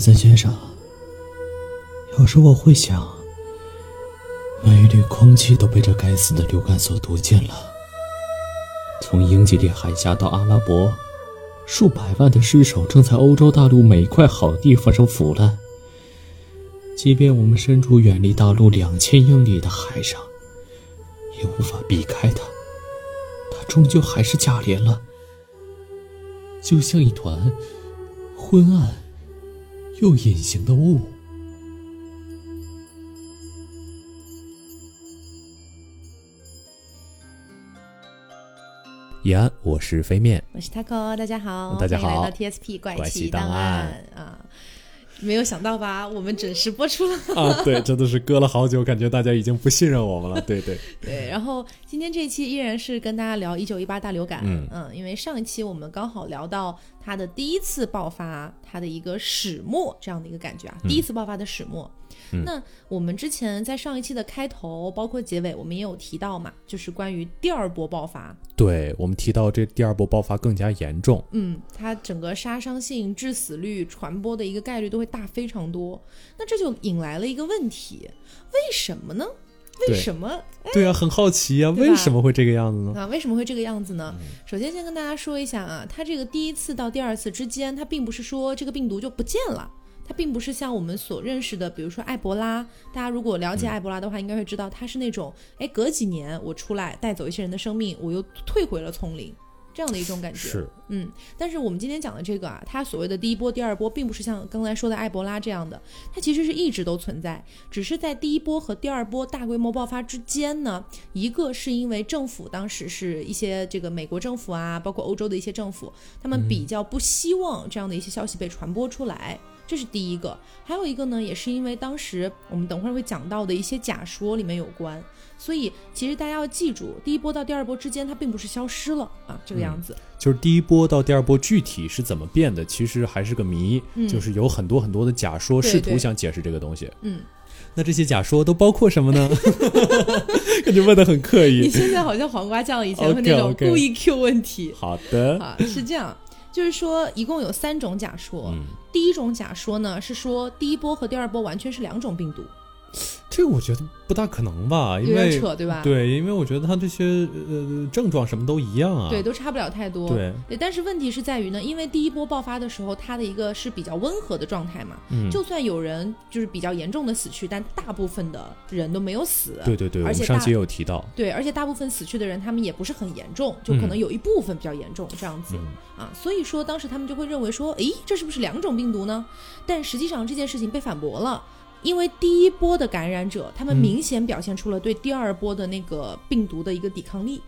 森先生，有时我会想，每一缕空气都被这该死的流感所毒尽了。从英吉利海峡到阿拉伯，数百万的尸首正在欧洲大陆每一块好地方上腐烂。即便我们身处远离大陆两千英里的海上，也无法避开它。它终究还是价廉了，就像一团昏暗又隐形的雾。延安，我是飞面，我是 Taco，大家好，大家好，欢迎来到 TSP 怪奇档案啊！没有想到吧？我们准时播出了 啊！对，真的是隔了好久，感觉大家已经不信任我们了。对对 对，然后今天这一期依然是跟大家聊一九一八大流感，嗯嗯，因为上一期我们刚好聊到它的第一次爆发，它的一个始末这样的一个感觉啊，第一次爆发的始末。那我们之前在上一期的开头，包括结尾，我们也有提到嘛，就是关于第二波爆发。对，我们提到这第二波爆发更加严重。嗯，它整个杀伤性、致死率、传播的一个概率都会大非常多。那这就引来了一个问题：为什么呢？为什么？对啊，很好奇啊，为什么会这个样子呢？啊，为什么会这个样子呢？首先，先跟大家说一下啊，它这个第一次到第二次之间，它并不是说这个病毒就不见了。它并不是像我们所认识的，比如说埃博拉。大家如果了解埃博拉的话，应该会知道它是那种，哎，隔几年我出来带走一些人的生命，我又退回了丛林，这样的一种感觉。是，嗯。但是我们今天讲的这个啊，它所谓的第一波、第二波，并不是像刚才说的埃博拉这样的，它其实是一直都存在，只是在第一波和第二波大规模爆发之间呢，一个是因为政府当时是一些这个美国政府啊，包括欧洲的一些政府，他们比较不希望这样的一些消息被传播出来。这是第一个，还有一个呢，也是因为当时我们等会儿会讲到的一些假说里面有关，所以其实大家要记住，第一波到第二波之间，它并不是消失了啊，这个样子。就是第一波到第二波具体是怎么变的，其实还是个谜，就是有很多很多的假说试图想解释这个东西。嗯，那这些假说都包括什么呢？感觉问的很刻意。你现在好像黄瓜酱以前 会那种故意 Q 问题。好的，啊，是这样。就是说，一共有三种假说。第一种假说呢，是说第一波和第二波完全是两种病毒。这个我觉得不大可能吧，因为扯对吧？对，因为我觉得他这些呃症状什么都一样啊，对，都差不了太多。对，但是问题是在于呢，因为第一波爆发的时候，它的一个是比较温和的状态嘛，嗯，就算有人就是比较严重的死去，但大部分的人都没有死。对对对，而且上期也有提到，对，而且大部分死去的人他们也不是很严重，就可能有一部分比较严重这样子啊，所以说当时他们就会认为说，诶，这是不是两种病毒呢？但实际上这件事情被反驳了。因为第一波的感染者，他们明显表现出了对第二波的那个病毒的一个抵抗力。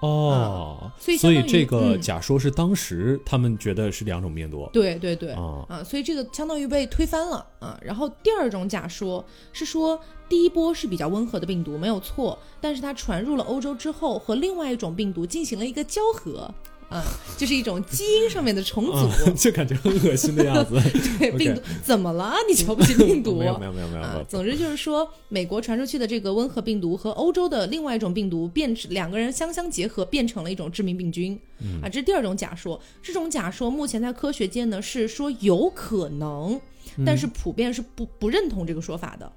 哦，所以所以这个假说是当时他们觉得是两种病毒。对对对，啊，所以这个相当于被推翻了啊。然后第二种假说是说，第一波是比较温和的病毒，没有错，但是它传入了欧洲之后，和另外一种病毒进行了一个交合。嗯，就是一种基因上面的重组，就感觉很恶心的样子。对，病毒怎么了？你瞧不起病毒？没有没有没有没有。总之就是说，美国传出去的这个温和病毒和欧洲的另外一种病毒变，两个人相相结合，变成了一种致命病菌。嗯啊，这是第二种假说。这种假说目前在科学界呢是说有可能，但是普遍是不不认同这个说法的。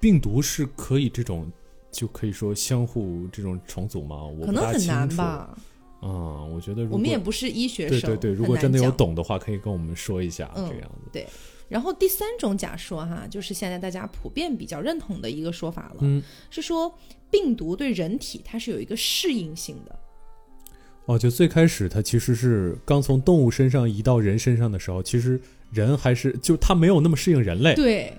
病毒是可以这种就可以说相互这种重组吗？我可能很难吧。嗯，我觉得我们也不是医学生，对对对，如果真的有懂的话，可以跟我们说一下这个样子。对，然后第三种假说哈，就是现在大家普遍比较认同的一个说法了，嗯，是说病毒对人体它是有一个适应性的。哦，就最开始它其实是刚从动物身上移到人身上的时候，其实人还是就它没有那么适应人类。对。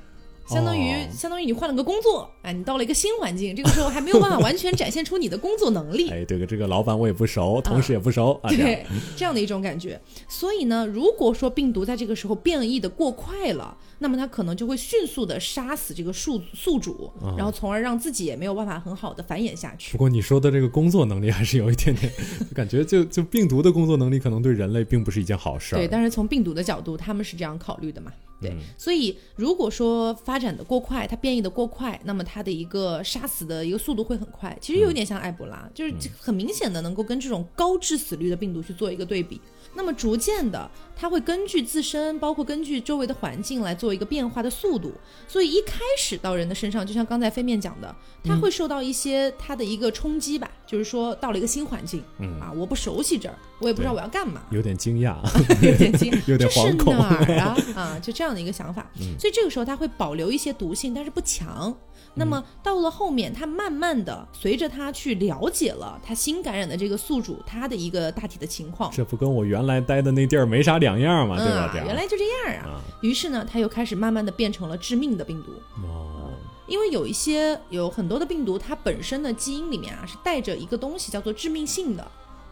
相当于相当于你换了个工作，哎，你到了一个新环境，这个时候还没有办法完全展现出你的工作能力。哎，对个这个老板我也不熟，同事也不熟，对，这样的一种感觉。所以呢，如果说病毒在这个时候变异的过快了，那么它可能就会迅速的杀死这个宿宿主，然后从而让自己也没有办法很好的繁衍下去。不过你说的这个工作能力还是有一点点 感觉，就就病毒的工作能力可能对人类并不是一件好事。对，但是从病毒的角度，他们是这样考虑的嘛？对，所以如果说发展的过快，它变异的过快，那么它的一个杀死的一个速度会很快。其实有点像埃博拉，就是很明显的能够跟这种高致死率的病毒去做一个对比。那么逐渐的，它会根据自身，包括根据周围的环境来做一个变化的速度。所以一开始到人的身上，就像刚才飞面讲的，它会受到一些它的一个冲击吧，就是说到了一个新环境，嗯啊，我不熟悉这儿，我也不知道我要干嘛，有点惊讶，有点惊，有点这是哪儿啊？啊，就这样的一个想法。嗯所以这个时候它会保留一些毒性，但是不强。那么到了后面，他慢慢的随着他去了解了他新感染的这个宿主他的一个大体的情况，这不跟我原来待的那地儿没啥两样嘛，对吧？原来就这样啊。啊，于是呢，他又开始慢慢的变成了致命的病毒。哦，因为有一些有很多的病毒，它本身的基因里面啊是带着一个东西叫做致命性的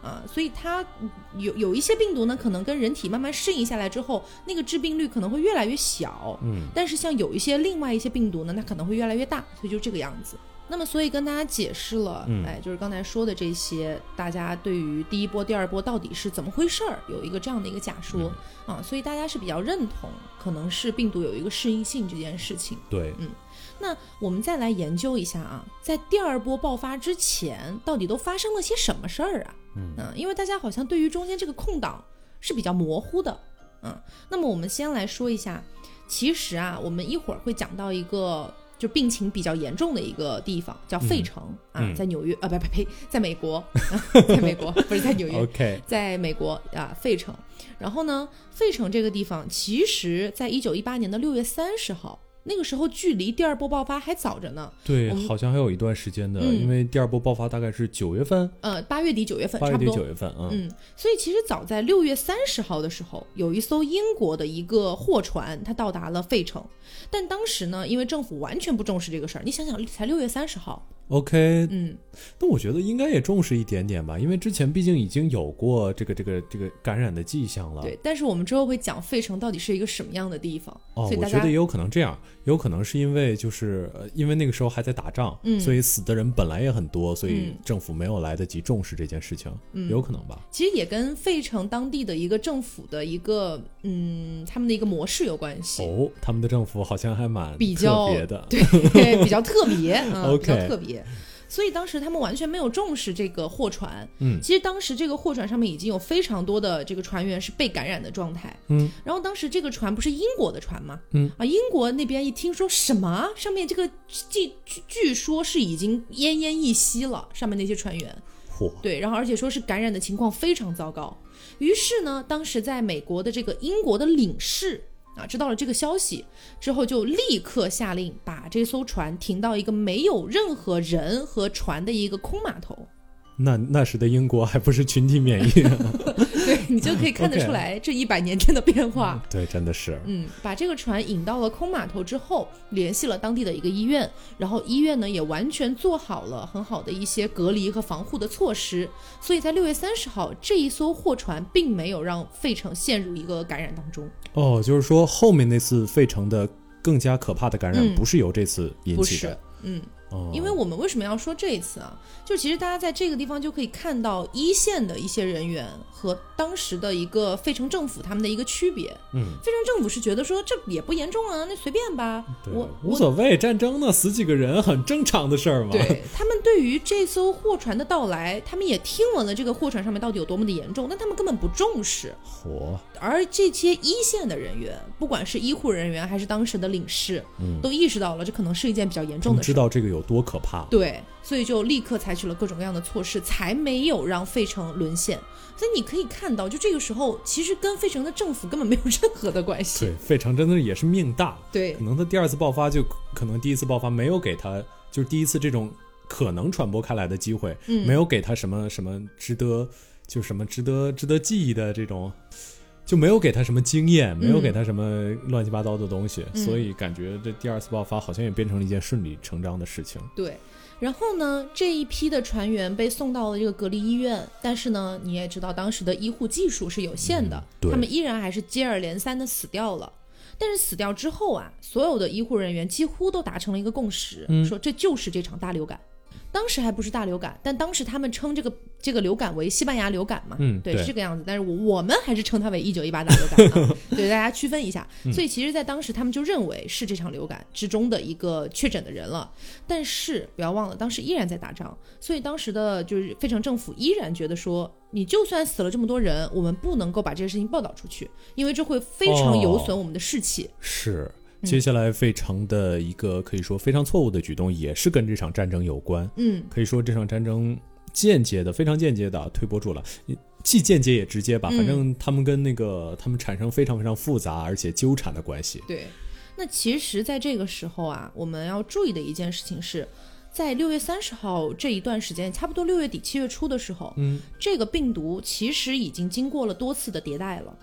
啊，所以它有有一些病毒呢，可能跟人体慢慢适应下来之后，那个致病率可能会越来越小。嗯，但是像有一些另外一些病毒呢，它可能会越来越大，所以就这个样子。那么，所以跟大家解释了，嗯哎，就是刚才说的这些，大家对于第一波、第二波到底是怎么回事儿，有一个这样的一个假说、啊，所以大家是比较认同，可能是病毒有一个适应性这件事情。对，嗯那我们再来研究一下啊，在第二波爆发之前，到底都发生了些什么事儿啊？嗯、因为大家好像对于中间这个空档是比较模糊的。嗯，那么我们先来说一下，其实啊，我们一会儿会讲到一个。就病情比较严重的一个地方叫费城、啊，嗯在纽约啊，不不呸，在美国，在美国不是在纽约，OK，在美国啊，费城。然后呢，费城这个地方，其实在一九一八年的六月三十号，那个时候距离第二波爆发还早着呢。对好像还有一段时间的，嗯因为第二波爆发大概是九月份，呃，八月底九月份八月底。九月份啊，嗯，所以其实早在六月三十号的时候，有一艘英国的一个货船，它到达了费城，但当时呢，因为政府完全不重视这个事儿，你想想，才六月三十号，OK，嗯，那我觉得应该也重视一点点吧，因为之前毕竟已经有过这个这个这个感染的迹象了。对。但是我们之后会讲费城到底是一个什么样的地方，哦我觉得也有可能这样，有可能是因为就是呃因为那个时候还在打仗，嗯所以死的人本来也很多，所以嗯政府没有来得及重视这件事情，嗯有可能吧？其实也跟费城当地的一个政府的一个嗯，他们的一个模式有关系。哦，他们的政府好像还蛮比较特别的，对，比较特别，嗯 OK 比较特别。所以当时他们完全没有重视这个货船。嗯其实当时这个货船上面已经有非常多的这个船员是被感染的状态。嗯，然后当时这个船不是英国的船吗？嗯啊，英国那边一听说什么啊上面这个据据据说是已经奄奄一息了，上面那些船员。嚯，对，然后而且说是感染的情况非常糟糕。于是呢，当时在美国的这个英国的领事啊，知道了这个消息之后，就立刻下令把这艘船停到一个没有任何人和船的一个空码头。那那时的英国还不是群体免疫，你就可以看得出来这一百年间的变化。对，真的是，嗯，把这个船引到了空码头之后，联系了当地的一个医院，然后医院呢也完全做好了很好的一些隔离和防护的措施，所以在六月三十号，这一艘货船并没有让费城陷入一个感染当中，哦，就是说后面那次费城的更加可怕的感染嗯不是由这次引起的，，嗯，哦，因为我们为什么要说这一次啊？就其实大家在这个地方就可以看到一线的一些人员和当时的一个费城政府他们的一个区别。嗯，费城政府是觉得说这也不严重啊，那随便吧，对我无所谓，战争呢死几个人很正常的事儿嘛，对他们对于这艘货船的到来，他们也听闻了这个货船上面到底有多么的严重，但他们根本不重视。嚯，而这些一线的人员，不管是医护人员还是当时的领事，嗯都意识到了这可能是一件比较严重的事。道这个有多可怕，对，所以就立刻采取了各种各样的措施，才没有让费城沦陷。所以你可以看到，就这个时候，其实跟费城的政府根本没有 任何的关系。对，费城真的也是命大，对可能他第二次爆发就可能第一次爆发没有给他，就是第一次这种可能传播开来的机会，嗯没有给他什么什么值得就什么值得值得记忆的这种。就没有给他什么经验，没有给他什么乱七八糟的东西，嗯所以感觉这第二次爆发好像也变成了一件顺理成章的事情。对，然后呢，这一批的船员被送到了这个隔离医院，但是呢，你也知道当时的医护技术是有限的，嗯他们依然还是接二连三的死掉了。但是死掉之后啊，所有的医护人员几乎都达成了一个共识，嗯说这就是这场大流感。当时还不是大流感，但当时他们称这个这个流感为西班牙流感嘛，对，嗯对是这个样子。但是我我们还是称它为一九一八大流感啊，对，大家区分一下。所以其实，在当时他们就认为是这场流感之中的一个确诊的人了。但是不要忘了，当时依然在打仗，所以当时的就是费城政府依然觉得说，你就算死了这么多人，我们不能够把这个事情报道出去，因为这会非常有损我们的士气。是。嗯接下来费城的一个可以说非常错误的举动，也是跟这场战争有关。嗯，可以说这场战争间接的、非常间接的推波助澜，既间接也直接吧。嗯反正他们跟那个他们产生非常非常复杂而且纠缠的关系。对。那其实，在这个时候啊，我们要注意的一件事情是，在六月三十号这一段时间，差不多六月底七月初的时候，嗯，这个病毒其实已经经过了多次的迭代了。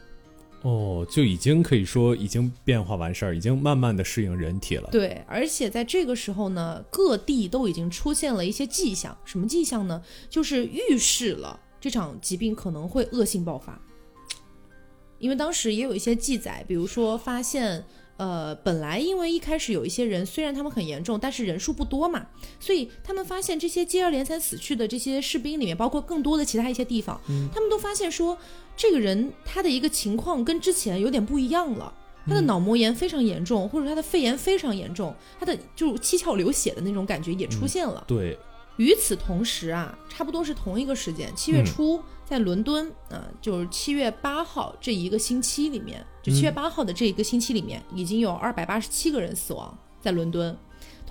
哦，就已经可以说已经变化完事儿，已经慢慢的适应人体了。对，而且在这个时候呢，各地都已经出现了一些迹象，什么迹象呢？就是预示了这场疾病可能会恶性爆发。因为当时也有一些记载，比如说发现，呃，本来因为一开始有一些人虽然他们很严重，但是人数不多嘛，所以他们发现这些接二连三死去的这些士兵里面，包括更多的其他一些地方，他们都发现说，这个人他的一个情况跟之前有点不一样了。他的脑膜炎非常严重，或者他的肺炎非常严重，他的就七窍流血的那种感觉也出现了。对，与此同时啊，差不多是同一个时间，七月初，在伦敦啊、就是七月八号这一个星期里面，就七月八号的这一个星期里面，已经有二百八十七个人死亡在伦敦。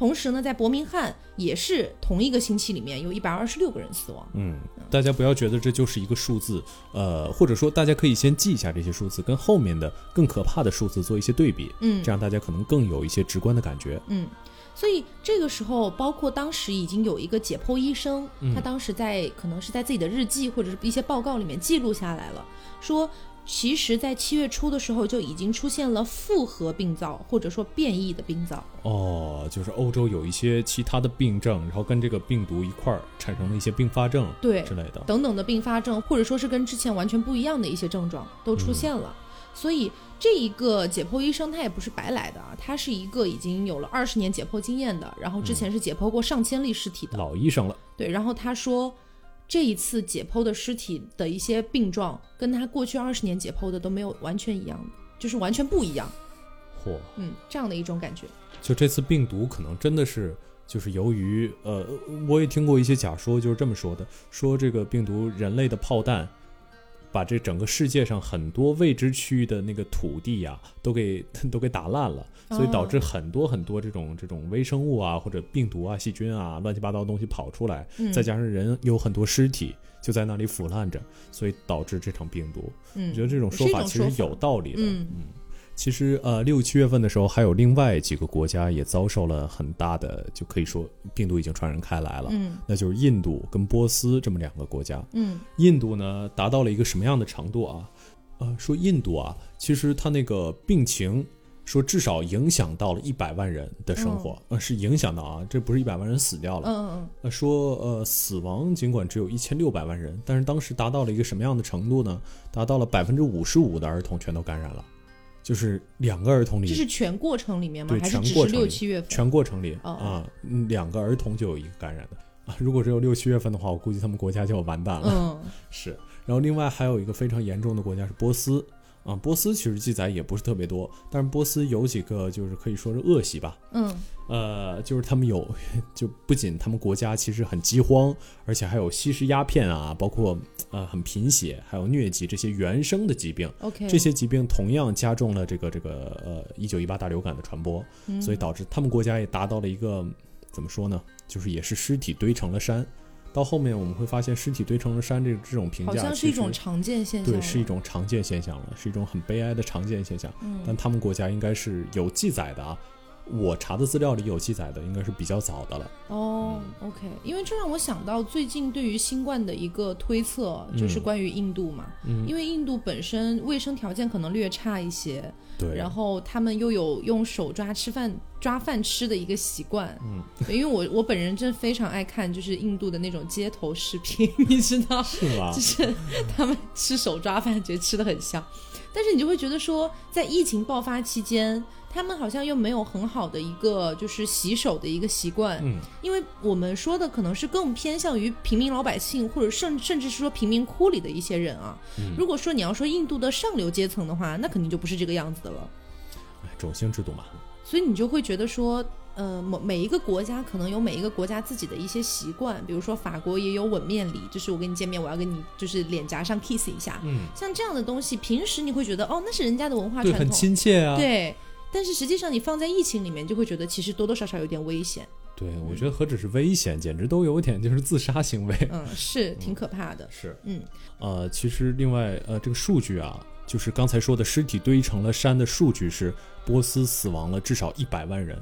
同时呢，在伯明翰也是同一个星期里面有一百二十六个人死亡。嗯，大家不要觉得这就是一个数字，呃，或者说大家可以先记一下这些数字，跟后面的更可怕的数字做一些对比，嗯这样大家可能更有一些直观的感觉。嗯，所以这个时候，包括当时已经有一个解剖医生，他当时在可能是在自己的日记或者是一些报告里面记录下来了，说其实，在七月初的时候就已经出现了复合病灶或者说变异的病灶。哦，就是欧洲有一些其他的病症，然后跟这个病毒一块儿产生了一些并发症，对之类的。等等的并发症，或者说是跟之前完全不一样的一些症状都出现了。所以这一个解剖医生他也不是白来的啊，他是一个已经有了二十年解剖经验的，然后之前是解剖过上千例尸体的。老医生了，对，然后他说，这一次解剖的尸体的一些病状，跟他过去二十年解剖的都没有完全一样的，就是完全不一样。嚯！嗯，这样的一种感觉。就这次病毒可能真的是，就是由于呃，我也听过一些假说，就是这么说的，说这个病毒人类的炮弹。把这整个世界上很多未知区域的那个土地呀、都给 都给打烂了，所以导致很多很多这种这种微生物啊，或者病毒啊、细菌啊、乱七八糟的东西跑出来，嗯再加上人有很多尸体就在那里腐烂着，所以导致这场病毒。嗯，我觉得这种说法其实有道理的。嗯其实呃，六七月份的时候，还有另外几个国家也遭受了很大的，就可以说病毒已经传染开来了。嗯那就是印度跟波斯这么两个国家。嗯印度呢，达到了一个什么样的程度啊？呃，说印度啊，其实它那个病情，说至少影响到了一百万人的生活，呃，是影响到啊，这不是一百万人死掉了。嗯嗯呃，说呃，死亡尽管只有一千六百万人，但是当时达到了一个什么样的程度呢？达到了百分之五十五的儿童全都感染了，就是两个儿童嗯，里这是全过程里面吗？对还是只是全过程里六七月份？全过程里哦啊、嗯两个儿童就有一个感染的啊。如果只有六七月份的话，我估计他们国家就要完蛋了。嗯 是，然后另外还有一个非常严重的国家是波斯啊，波斯其实记载也不是特别多，但是波斯有几个就是可以说是恶习吧，嗯呃，就是他们有，就不仅他们国家其实很饥荒，而且还有吸食鸦片啊，包括呃很贫血，还有疟疾这些原生的疾病，，OK，这些疾病同样加重了这个这个呃一九一八大流感的传播，嗯所以导致他们国家也达到了一个怎么说呢，就是也是尸体堆成了山。到后面我们会发现，尸体堆成了山这这种评价，好像是一种常见现象对，是一种常见现象了，是一种很悲哀的常见现象。嗯但他们国家应该是有记载的啊，我查的资料里有记载的，应该是比较早的了。哦，OK，因为这让我想到最近对于新冠的一个推测，就是关于印度嘛，嗯因为印度本身卫生条件可能略差一些，对，然后他们又有用手抓吃饭、抓饭吃的一个习惯，嗯，因为我我本人真非常爱看就是印度的那种街头视频，你知道，是吗就？是他们吃手抓饭，觉得吃的很香。但是你就会觉得说，在疫情爆发期间，他们好像又没有很好的一个就是洗手的一个习惯，嗯，因为我们说的可能是更偏向于平民老百姓，或者甚甚至是说贫民窟里的一些人啊。如果说你要说印度的上流阶层的话，那肯定就不是这个样子的了。哎种姓制度嘛，所以你就会觉得说，呃，每每一个国家可能有每一个国家自己的一些习惯，比如说法国也有吻面礼，就是我跟你见面，我要跟你就是脸颊上 kiss 一下，嗯，像这样的东西，平时你会觉得哦，那是人家的文化传统，亲切啊。对。但是实际上，你放在疫情里面，就会觉得其实多多少少有点危险，对，我觉得何止是危险，简直都有点就是自杀行为。嗯，是挺可怕的，是，嗯，呃，其实另外呃，这个数据啊，就是刚才说的尸体堆成了山的数据是波斯死亡了至少一百万人，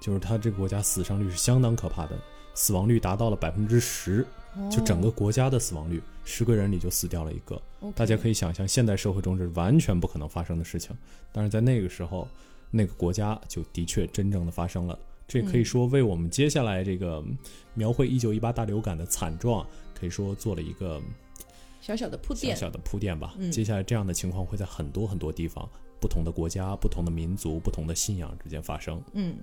就是他这个国家死伤率是相当可怕的，死亡率达到了百分之十，就整个国家的死亡率，十个人里就死掉了一个。哦大家可以想象，现代社会中这是完全不可能发生的事情，但是在那个时候，那个国家就的确真正的发生了。这可以说为我们接下来这个描绘一九一八大流感的惨状，可以说做了一个小小的铺垫，小小的铺垫吧。嗯接下来这样的情况会在很多很多地方、不同的国家、不同的民族、不同的信仰之间发生。嗯，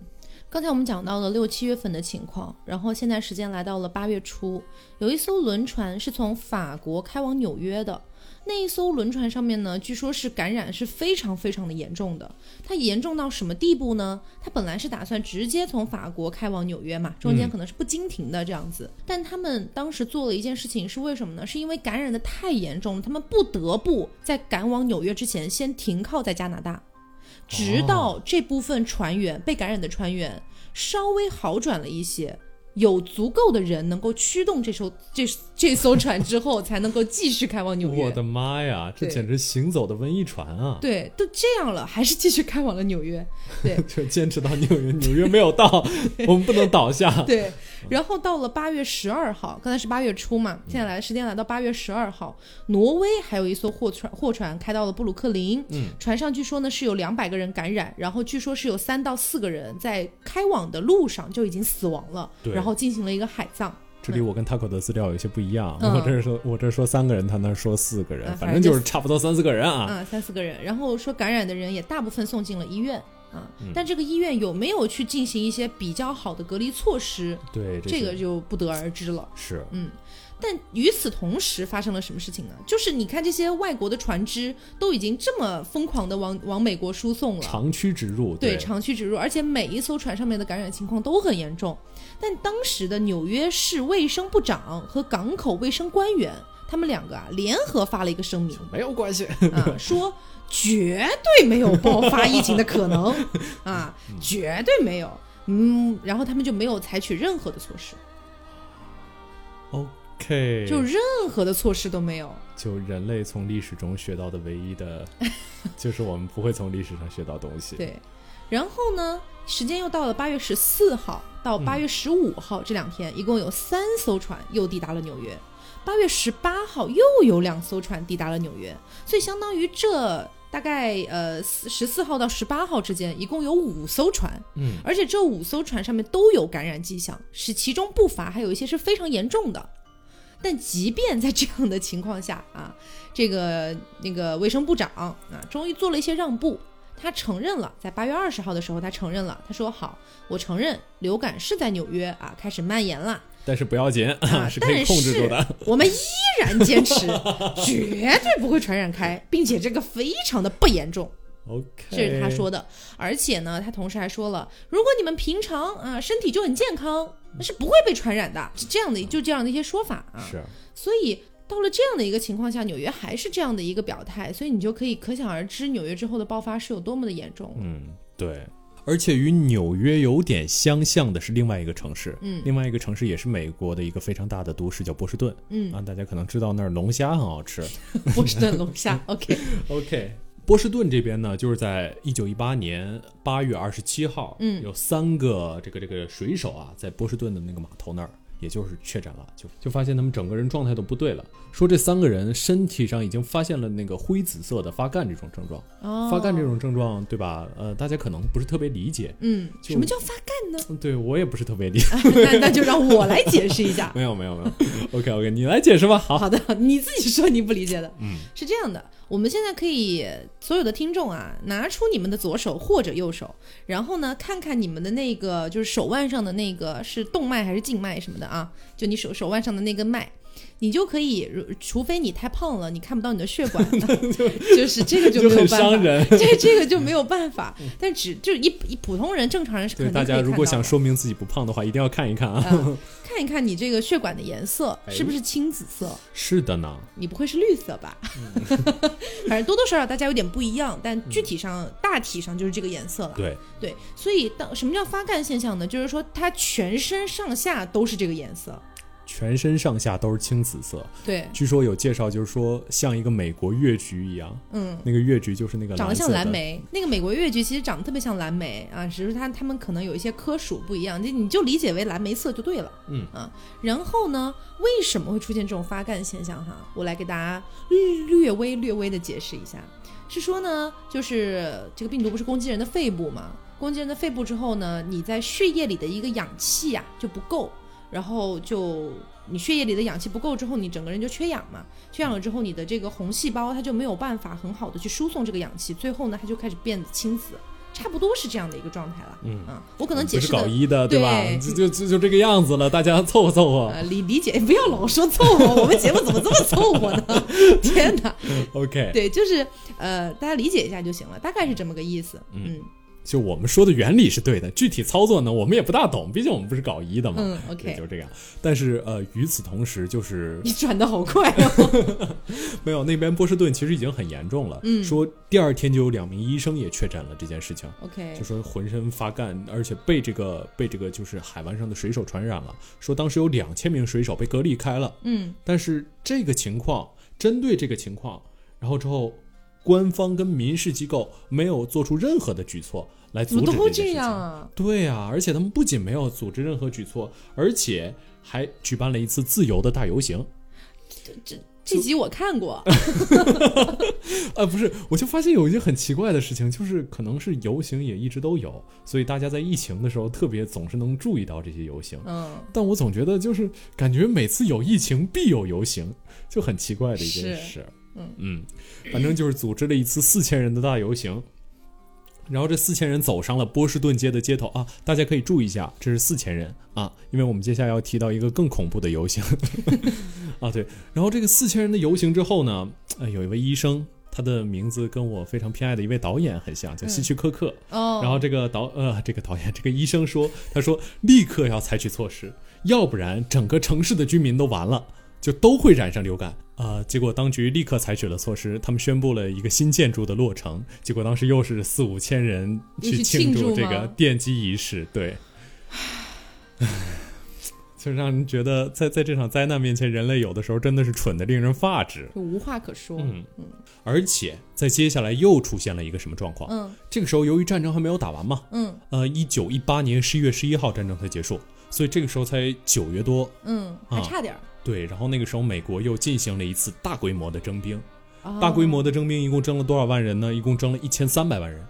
刚才我们讲到了六七月份的情况，然后现在时间来到了八月初，有一艘轮船是从法国开往纽约的。那一艘轮船上面呢，据说是感染是非常非常的严重的。它严重到什么地步呢？它本来是打算直接从法国开往纽约嘛，中间可能是不经停的这样子。但他们当时做了一件事情，是为什么呢？是因为感染的太严重了，他们不得不在赶往纽约之前先停靠在加拿大。直到这部分船员被感染的船员稍微好转了一些，有足够的人能够驱动这艘这这艘船之后，才能够继续开往纽约。我的妈呀，这简直行走的瘟疫船啊！对，都这样了，还是继续开往了纽约。对就坚持到纽约，纽约没有到，我们不能倒下。对，然后到了八月十二号，刚才是八月初嘛，现在来时间来到八月十二号，挪威还有一艘货船货船开到了布鲁克林，嗯，船上据说呢是有两百个人感染，然后据说是有三到四个人在开往的路上就已经死亡了，对。然后进行了一个海葬。这里我跟 Taco 的资料有些不一样，嗯。我这是说，我这说三个人，他那儿说四个人，嗯反正就是差不多三四个人啊。啊，三四个人，然后说感染的人也大部分送进了医院啊，嗯但这个医院有没有去进行一些比较好的隔离措施，对，这是个就不得而知了。是嗯，但与此同时发生了什么事情呢？就是你看这些外国的船只都已经这么疯狂的往往美国输送了，长驱直入，对，长驱直入，而且每一艘船上面的感染情况都很严重。但当时的纽约市卫生部长和港口卫生官员，他们两个啊联合发了一个声明没有关系。啊，说绝对没有爆发疫情的可能 啊，绝对没有。嗯，然后他们就没有采取任何的措施，OK，就任何的措施都没有。就人类从历史中学到的唯一的，就是我们不会从历史上学到东西。对，然后呢，时间又到了八月十四号到八月十五号、这两天，一共有三艘船又抵达了纽约。八月十八号又有两艘船抵达了纽约，所以相当于这大概呃十四号到十八号之间，一共有五艘船，嗯，而且这五艘船上面都有感染迹象，是其中不乏还有一些是非常严重的。但即便在这样的情况下啊，这个那个卫生部长啊，终于做了一些让步，他承认了，在八月二十号的时候，他承认了，他说好，我承认流感是在纽约啊开始蔓延了，但是不要紧，啊 是可以控制住的。我们依然坚持，绝对不会传染开，并且这个非常的不严重。OK，这是他说的，而且呢，他同时还说了，如果你们平常啊身体就很健康，那是不会被传染的，是这样的，就这样的一些说法啊。是所以到了这样的一个情况下，纽约还是这样的一个表态，所以你就可以可想而知，纽约之后的爆发是有多么的严重。嗯，对。而且与纽约有点相像的是另外一个城市，嗯。另外一个城市也是美国的一个非常大的都市，叫波士顿。嗯，啊，大家可能知道那儿龙虾很好吃。波士顿龙虾，OK，OK，波士顿这边呢，就是在一九一八年八月二十七号，嗯。有三个这个这个水手啊，在波士顿的那个码头那儿，也就是确诊了，就就发现他们整个人状态都不对了，说这三个人身体上已经发现了那个灰紫色的发干这种症状，哦，发干这种症状，对吧？呃，大家可能不是特别理解，嗯，什么叫发干呢？嗯对我也不是特别理 解。那那就让我来解释一下。没有没有没有，OK OK，你来解释吧。好，好的，你自己说你不理解的，嗯，是这样的。我们现在可以所有的听众啊，拿出你们的左手或者右手，然后呢，看看你们的那个就是手腕上的那个是动脉还是静脉什么的啊，就你手手腕上的那根脉。你就可以，如除非你太胖了，你看不到你的血管，就是这个就没有办法伤。人。这这个就没有办法，但只就一一普通人、正常人是肯对大家如果想说明自己不胖的话，一定要看一看啊。嗯看一看你这个血管的颜色哎是不是青紫色，是的呢，你不会是绿色吧？反正多多少少大家有点不一样，但具体上、大体上就是这个颜色了。对，对，所以当什么叫发干现象呢？就是说它全身上下都是这个颜色。全身上下都是青紫色。对，据说有介绍，就是说像一个美国越橘一样，嗯。那个越橘就是那个长得像蓝莓，那个美国越橘其实长得特别像蓝莓啊，只是它它们可能有一些科属不一样，就你就理解为蓝莓色就对了。嗯啊，然后呢，为什么会出现这种发干现象？哈，我来给大家略微略微的解释一下，是说呢，就是这个病毒不是攻击人的肺部吗？攻击人的肺部之后呢，你在血液里的一个氧气呀、就不够，然后就你血液里的氧气不够之后，你整个人就缺氧嘛。缺氧了之后，你的这个红细胞它就没有办法很好的去输送这个氧气，最后呢，它就开始变得青紫，差不多是这样的一个状态了。嗯啊，我可能解释的搞医的，对吧？对就就就就这个样子了，大家凑合凑合。呃理理解，不要老说凑合，我们节目怎么这么凑合呢？天哪！OK，对，就是呃，大家理解一下就行了，大概是这么个意思。嗯就我们说的原理是对的，具体操作呢，我们也不大懂，毕竟我们不是搞医的嘛。嗯，，OK，就这样。但是呃，与此同时，就是你转的好快哦。没有那边波士顿其实已经很严重了，嗯说第二天就有两名医生也确诊了这件事情。OK，就说浑身发干，而且被这个被这个就是海湾上的水手传染了。说当时有两千名水手被隔离开了，嗯但是这个情况针对这个情况，然后之后官方跟民事机构没有做出任何的举措来阻止这件事情。这样啊？对啊，而且他们不仅没有组织任何举措，而且还举办了一次自由的大游行。这这。这集我看过，啊，不是，我就发现有一件很奇怪的事情，就是可能是游行也一直都有，所以大家在疫情的时候特别总是能注意到这些游行。嗯，但我总觉得就是感觉每次有疫情必有游行，就很奇怪的一件是事。嗯嗯，反正就是组织了一次四千人的大游行，然后这四千人走上了波士顿街的街头啊，大家可以注意一下，这是四千人啊，因为我们接下来要提到一个更恐怖的游行 啊，对，然后这个四千人的游行之后呢，呃，有一位医生。他的名字跟我非常偏爱的一位导演很像，叫希区柯克。哦，然后这个导呃，这个导演这个医生说，他说立刻要采取措施，要不然整个城市的居民都完了，就都会染上流感啊、结果当局立刻采取了措施，他们宣布了一个新建筑的落成。结果当时又是四五千人去去庆庆祝祝这个奠基仪式，对。就让人觉得在在这场灾难面前，人类有的时候真的是蠢的令人发指。就无话可说。嗯，而且在接下来又出现了一个什么状况？嗯这个时候由于战争还没有打完嘛，嗯呃，一九一八年十一月十一号战争才结束，所以这个时候才九月多。嗯，还啊差点儿。对，然后那个时候美国又进行了一次大规模的征兵，哦大规模的征兵一共征了多少万人呢？一共征了一千三百万人。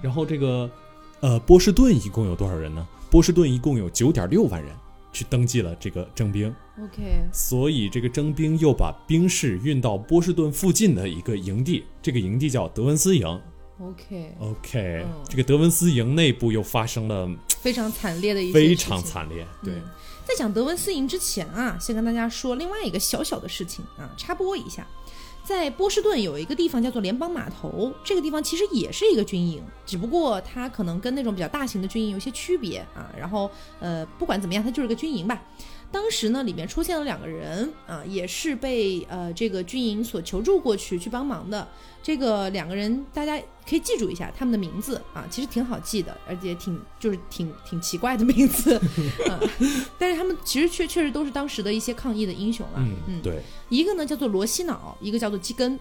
然后这个呃波士顿一共有多少人呢？波士顿一共有九点六万人去登记了这个征兵，OK，所以这个征兵又把兵士运到波士顿附近的一个营地，这个营地叫德文斯营。OK，OK，、嗯这个德文斯营内部又发生了非常惨烈的一些非常惨烈，对。嗯在讲德文斯营之前啊，先跟大家说另外一个小小的事情啊，插播一下。在波士顿有一个地方叫做联邦码头，这个地方其实也是一个军营，只不过它可能跟那种比较大型的军营有些区别啊。然后呃，不管怎么样，它就是个军营吧。当时呢，里面出现了两个人啊，也是被呃这个军营所求助过去去帮忙的。这个两个人大家可以记住一下他们的名字啊，其实挺好记的，而且挺就是挺挺奇怪的名字，啊，但是他们其实确确实都是当时的一些抗议的英雄了。嗯，对，一个呢叫做罗西脑，一个叫做基根。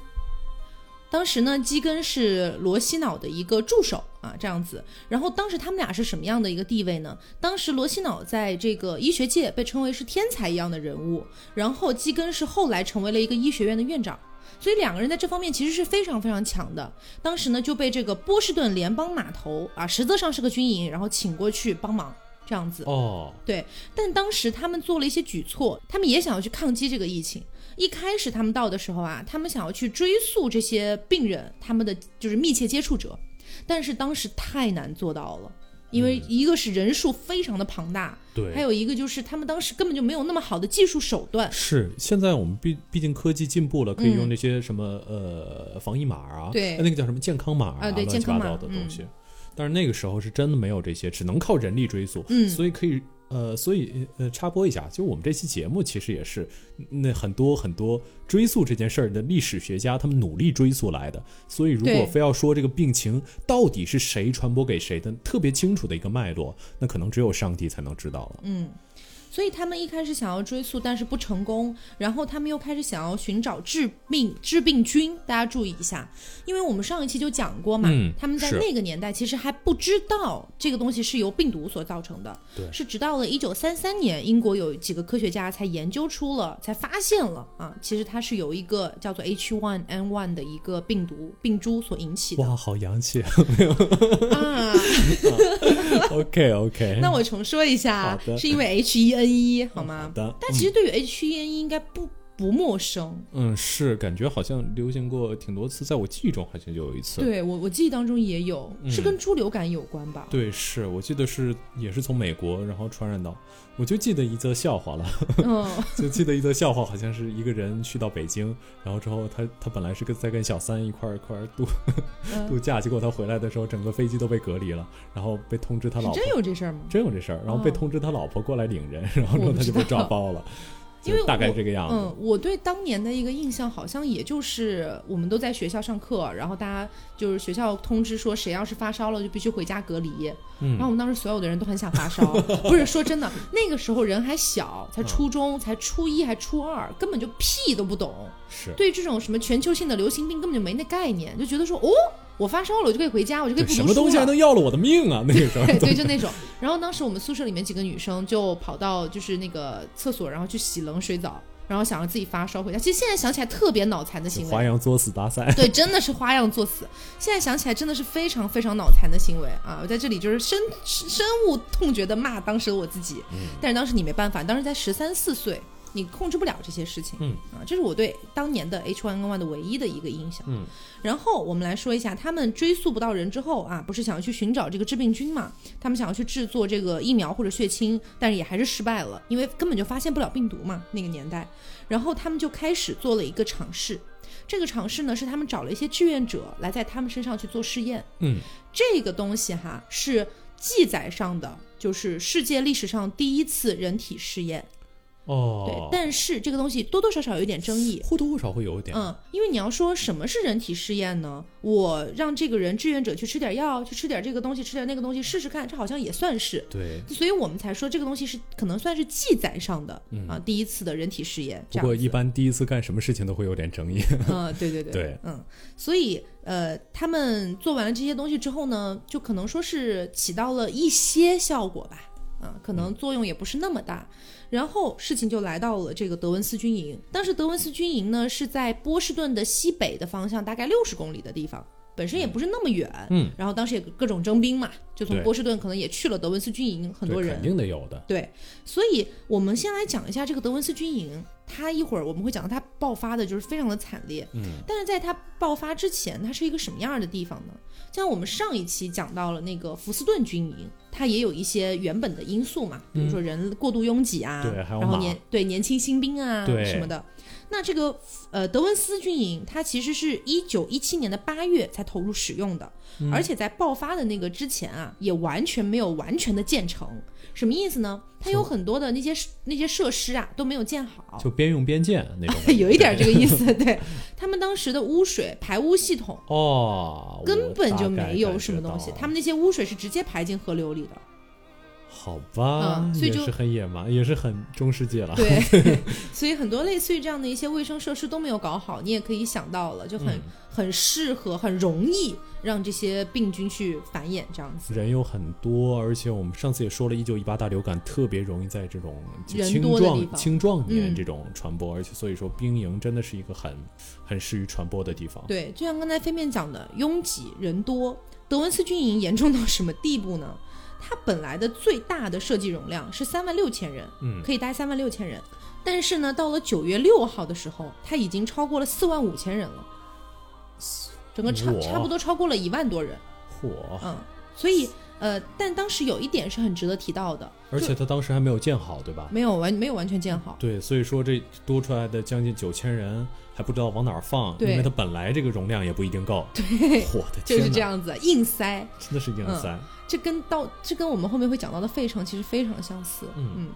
当时呢，基根是罗西脑的一个助手啊，这样子。然后当时他们俩是什么样的一个地位呢？当时罗西脑在这个医学界被称为是天才一样的人物，然后基根是后来成为了一个医学院的院长。所以两个人在这方面其实是非常非常强的。当时呢就被这个波士顿联邦码头啊，实则上是个军营，然后请过去帮忙这样子。哦，对，但当时他们做了一些举措，他们也想要去抗击这个疫情。一开始他们到的时候啊，他们想要去追溯这些病人他们的就是密切接触者，但是当时太难做到了。因为一个是人数非常的庞大，对，还有一个就是他们当时根本就没有那么好的技术手段。是，现在我们毕毕竟科技进步了，可以用那些什么呃防疫码啊，对那个叫什么健康码啊，对，乱七八糟的东西。但是那个时候是真的没有这些，只能靠人力追溯，嗯，所以可以。呃，所以呃，插播一下，就我们这期节目其实也是那很多很多追溯这件事儿的历史学家他们努力追溯来的。所以如果非要说这个病情到底是谁传播给谁的特别清楚的一个脉络，那可能只有上帝才能知道了。嗯。所以他们一开始想要追溯，但是不成功。然后他们又开始想要寻找致命致病菌。大家注意一下，因为我们上一期就讲过嘛，嗯他们在那个年代其实还不知道这个东西是由病毒所造成的。对，是直到了一九三三年，英国有几个科学家才研究出了，才发现了啊，其实它是由一个叫做 H1N1 的一个病毒病株所引起的。哇，好洋气啊！OK OK，那我重说一下，是因为 H1N。N 一好吗？的，但其实对于 H 一 N 一应该不不陌生。嗯，是感觉好像流行过挺多次，在我记忆中好像就有一次。对我我记忆当中也有，是跟猪流感有关吧？对，是我记得是也是从美国然后传染到，我就记得一则笑话了。嗯，就记得一则笑话，好像是一个人去到北京，然后之后他他本来是跟在跟小三一块一块度 度假，结果他回来的时候，整个飞机都被隔离了，然后被通知他老婆。真有这事儿吗？真有这事儿，然后被通知他老婆过来领人，然后之后他就被抓包了。因为大概这个样子，嗯，我对当年的一个印象好像也就是我们都在学校上课，然后大家就是学校通知说谁要是发烧了就必须回家隔离，嗯，然后我们当时所有的人都很想发烧，不是说真的，那个时候人还小，才初中，才初一还初二，根本就屁都不懂，是对这种什么全球性的流行病根本就没那概念，就觉得说哦。我发烧了，我就可以回家，我就可以不读书了。什么东西还能要了我的命啊？那个时候，对，就那种。然后当时我们宿舍里面几个女生就跑到就是那个厕所，然后去洗冷水澡，然后想让自己发烧回家。其实现在想起来特别脑残的行为，花样作死大赛。对，真的是花样作死。现在想起来真的是非常非常脑残的行为啊！我在这里就是深深恶痛绝的骂当时的我自己。嗯。但是当时你没办法，当时才十三四岁。你控制不了这些事情，嗯啊，这是我对当年的 H1N1 的唯一的一个印象，嗯，然后我们来说一下，他们追溯不到人之后啊，不是想要去寻找这个致病菌嘛？他们想要去制作这个疫苗或者血清，但是也还是失败了，因为根本就发现不了病毒嘛，那个年代。然后他们就开始做了一个尝试，这个尝试呢是他们找了一些志愿者来在他们身上去做试验，嗯，这个东西哈是记载上的，就是世界历史上第一次人体试验。哦，对，但是这个东西多多少少有点争议，或多或少会有一点。嗯，因为你要说什么是人体试验呢？我让这个人志愿者去吃点药，去吃点这个东西，吃点那个东西试试看，这好像也算是。对，所以我们才说这个东西是可能算是记载上的啊，第一次的人体试验。不过一般第一次干什么事情都会有点争议。嗯，对对对，对，嗯，所以呃，他们做完了这些东西之后呢，就可能说是起到了一些效果吧，啊，可能作用也不是那么大。然后事情就来到了这个德文斯军营。当时德文斯军营呢是在波士顿的西北的方向，大概六十公里的地方，本身也不是那么远。嗯。然后当时也各种征兵嘛，就从波士顿可能也去了德文斯军营，很多人。肯定得有的。对，所以我们先来讲一下这个德文斯军营。它一会儿我们会讲到它爆发的就是非常的惨烈。嗯。但是在它爆发之前，它是一个什么样的地方呢？像我们上一期讲到了那个福斯顿军营。它也有一些原本的因素嘛，比如说人过度拥挤啊，然后年对年轻新兵啊什么的。那这个呃德文斯军营，它其实是一九一七年的八月才投入使用的，而且在爆发的那个之前啊，也完全没有完全的建成。什么意思呢？它有很多的那些那些设施啊都没有建好，就边用边建那种，有一点这个意思。对他们当时的污水排污系统哦，根本就没有什么东西，他们那些污水是直接排进河流里的。好吧，所以就是很野蛮，也是很中世纪了。对，所以很多类似于这样的一些卫生设施都没有搞好，你也可以想到了，就很很适合，很容易让这些病菌去繁衍这样子。人有很多，而且我们上次也说了，一九一八大流感特别容易在这种青壮青壮年这种传播，而且所以说兵营真的是一个很很适于传播的地方。对，就像刚才飞面讲的，拥挤人多，德文斯军营严重到什么地步呢？它本来的最大的设计容量是三万六千人，嗯，可以待三万六千人。但是呢，到了九月六号的时候，它已经超过了四万五千人了，整个差差不多超过了一万多人。火！嗯，所以呃，但当时有一点是很值得提到的，而且它当时还没有建好，对吧？没有完没有完全建好。对，所以说这多出来的将近九千人还不知道往哪儿放，因为它本来这个容量也不一定够。对，我的天，就是这，样子硬塞，真的是硬塞。这跟到这跟我们后面会讲到的费城其实非常相似。嗯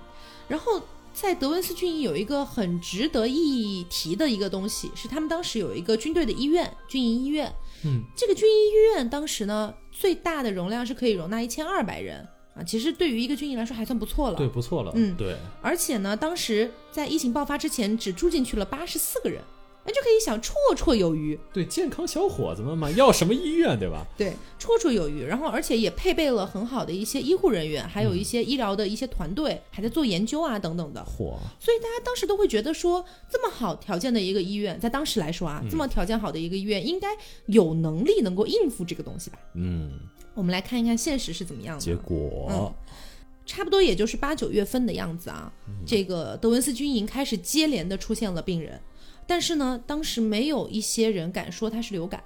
然后在德文斯军营有一个很值得一提的一个东西，是他们当时有一个军队的医院，军营医院。嗯，这个军营医院当时呢，最大的容量是可以容纳一千二百人啊，其实对于一个军营来说还算不错了。对，不错了。嗯对，而且呢，当时在疫情爆发之前，只住进去了八十四个人，那就可以想绰绰有余。对，健康小伙子们嘛，要什么医院，对吧？对，绰绰有余。然后，而且也配备了很好的一些医护人员，还有一些医疗的一些团队，还在做研究啊等等的。嚯，所以大家当时都会觉得说，这么好条件的一个医院，在当时来说啊，这么条件好的一个医院，应该有能力能够应付这个东西吧？嗯，我们来看一看现实是怎么样的。结果，差不多也就是八九月份的样子啊，这个德文斯军营开始接连的出现了病人，但是呢，当时没有一些人敢说它是流感，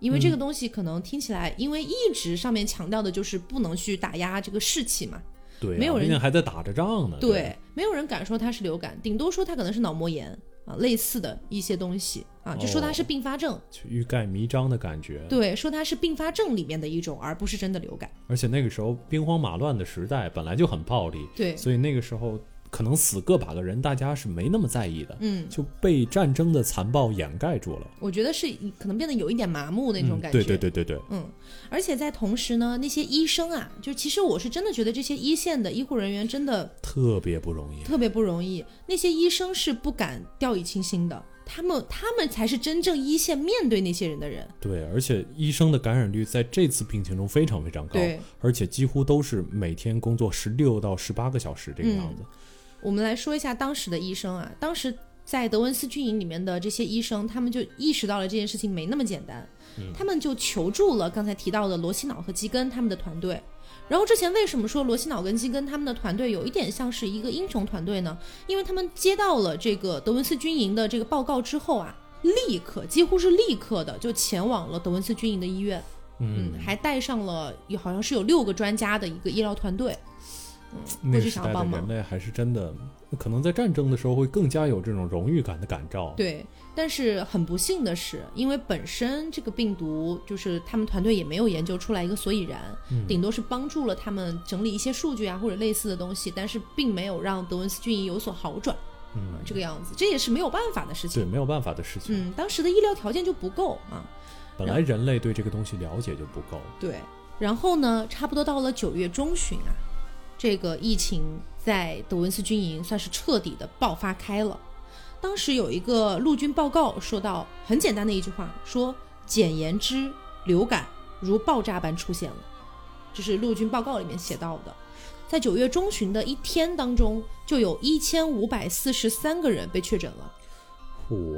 因为这个东西可能听起来，因为一直上面强调的就是不能去打压这个士气嘛，对啊，没有人还在打着仗呢。对，没有人敢说它是流感，顶多说它可能是脑膜炎啊，类似的一些东西啊，就说它是并发症，就欲盖弥彰的感觉。对，说它是并发症里面的一种，而不是真的流感，而且那个时候兵荒马乱的时代本来就很暴力，对，所以那个时候可能死个把个人，大家是没那么在意的，嗯，就被战争的残暴掩盖住了。我觉得是可能变得有一点麻木的那种嗯感觉，对对对对对，嗯，而且在同时呢，那些医生啊，就其实我是真的觉得这些一线的医护人员真的特别不容易。特别不容易，那些医生是不敢掉以轻心的，他们他们才是真正一线面对那些人的人。对，而且医生的感染率在这次病情中非常非常高，而且几乎都是每天工作十六到十八个小时这个样子。我们来说一下当时的医生啊，当时在德文斯军营里面的这些医生，他们就意识到了这件事情没那么简单，他们就求助了刚才提到的罗西瑙和基根他们的团队。然后之前为什么说罗西脑跟基根他们的团队有一点像是一个英雄团队呢？因为他们接到了这个德文斯军营的这个报告之后啊，立刻几乎是立刻的就前往了德文斯军营的医院，嗯，嗯，还带上了有好像是有六个专家的一个医疗团队，那过去个时代的想要帮忙人类还是真的，可能在战争的时候会更加有这种荣誉感的感召。对，但是很不幸的是，因为本身这个病毒就是他们团队也没有研究出来一个所以然，嗯顶多是帮助了他们整理一些数据啊或者类似的东西，但是并没有让德文斯军营有所好转，嗯，这个样子，这也是没有办法的事情对，没有办法的事情。嗯，当时的医疗条件就不够啊。本来人类对这个东西了解就不够。对，然后呢，差不多到了九月中旬啊，这个疫情在德文斯军营算是彻底的爆发开了。当时有一个陆军报告说到很简单的一句话，说简言之，流感如爆炸般出现了，这是陆军报告里面写到的。在九月中旬的一天当中，就有一千五百四十三个人被确诊了。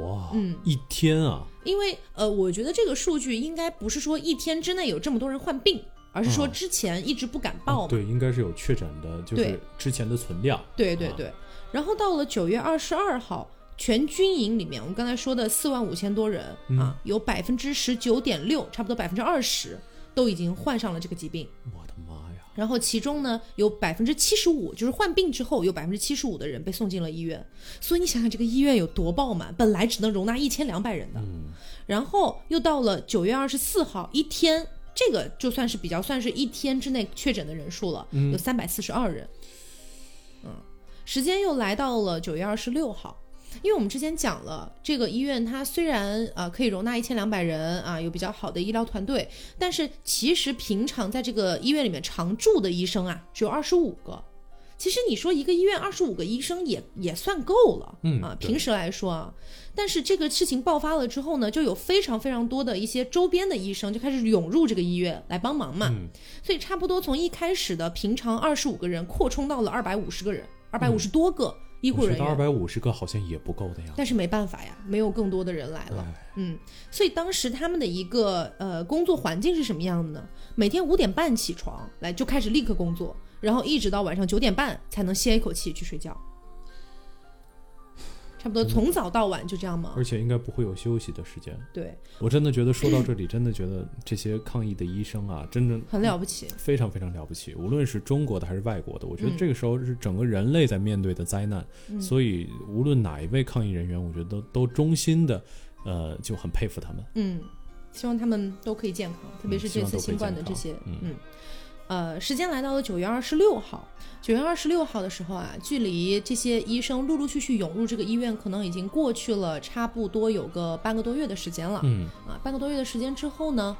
哇，嗯，一天啊，因为呃，我觉得这个数据应该不是说一天之内有这么多人患病，而是说哦之前一直不敢报嘛。对，应该是有确诊的，就是之前的存量。啊对对对。然后到了九月二十二号，全军营里面，我们刚才说的四万五千多人、嗯啊，有百分之十九点六，差不多百分之二十都已经患上了这个疾病。我的妈呀！然后其中呢，有百分之七十五，就是患病之后有百分之七十五的人被送进了医院。所以你想想，这个医院有多爆满，本来只能容纳一千两百人的，嗯，然后又到了九月二十四号一天，这个就算是比较算是一天之内确诊的人数了，嗯有三百四十二人。嗯，时间又来到了九月二十六号。因为我们之前讲了，这个医院它虽然呃可以容纳一千两百人啊，有比较好的医疗团队，但是其实平常在这个医院里面常驻的医生啊只有二十五个。其实你说一个医院二十五个医生也也算够了，啊，嗯啊平时来说啊，但是这个事情爆发了之后呢，就有非常非常多的一些周边的医生就开始涌入这个医院来帮忙嘛，嗯所以差不多从一开始的平常二十五个人扩充到了二百五十个人，二百五十多个，医护人员。二百五十个好像也不够的呀。但是没办法呀，没有更多的人来了。哎，嗯，所以当时他们的一个呃工作环境是什么样的呢？每天五点半起床来就开始立刻工作，然后一直到晚上九点半才能歇一口气去睡觉。差不多从早到晚就这样吗？而且应该不会有休息的时间。对，我真的觉得说到这里，真的觉得这些抗疫的医生啊，真的很了不起。非常非常了不起。无论是中国的还是外国的，我觉得嗯这个时候是整个人类在面对的灾难。嗯所以无论哪一位抗疫人员，我觉得都都衷心的，呃，就很佩服他们。嗯，希望他们都可以健康，特别是这次新冠的这些，嗯。呃，时间来到了九月二十六号。九月二十六号的时候啊，距离这些医生陆陆续续涌入这个医院，可能已经过去了差不多有个半个多月的时间了。嗯啊，半个多月的时间之后呢，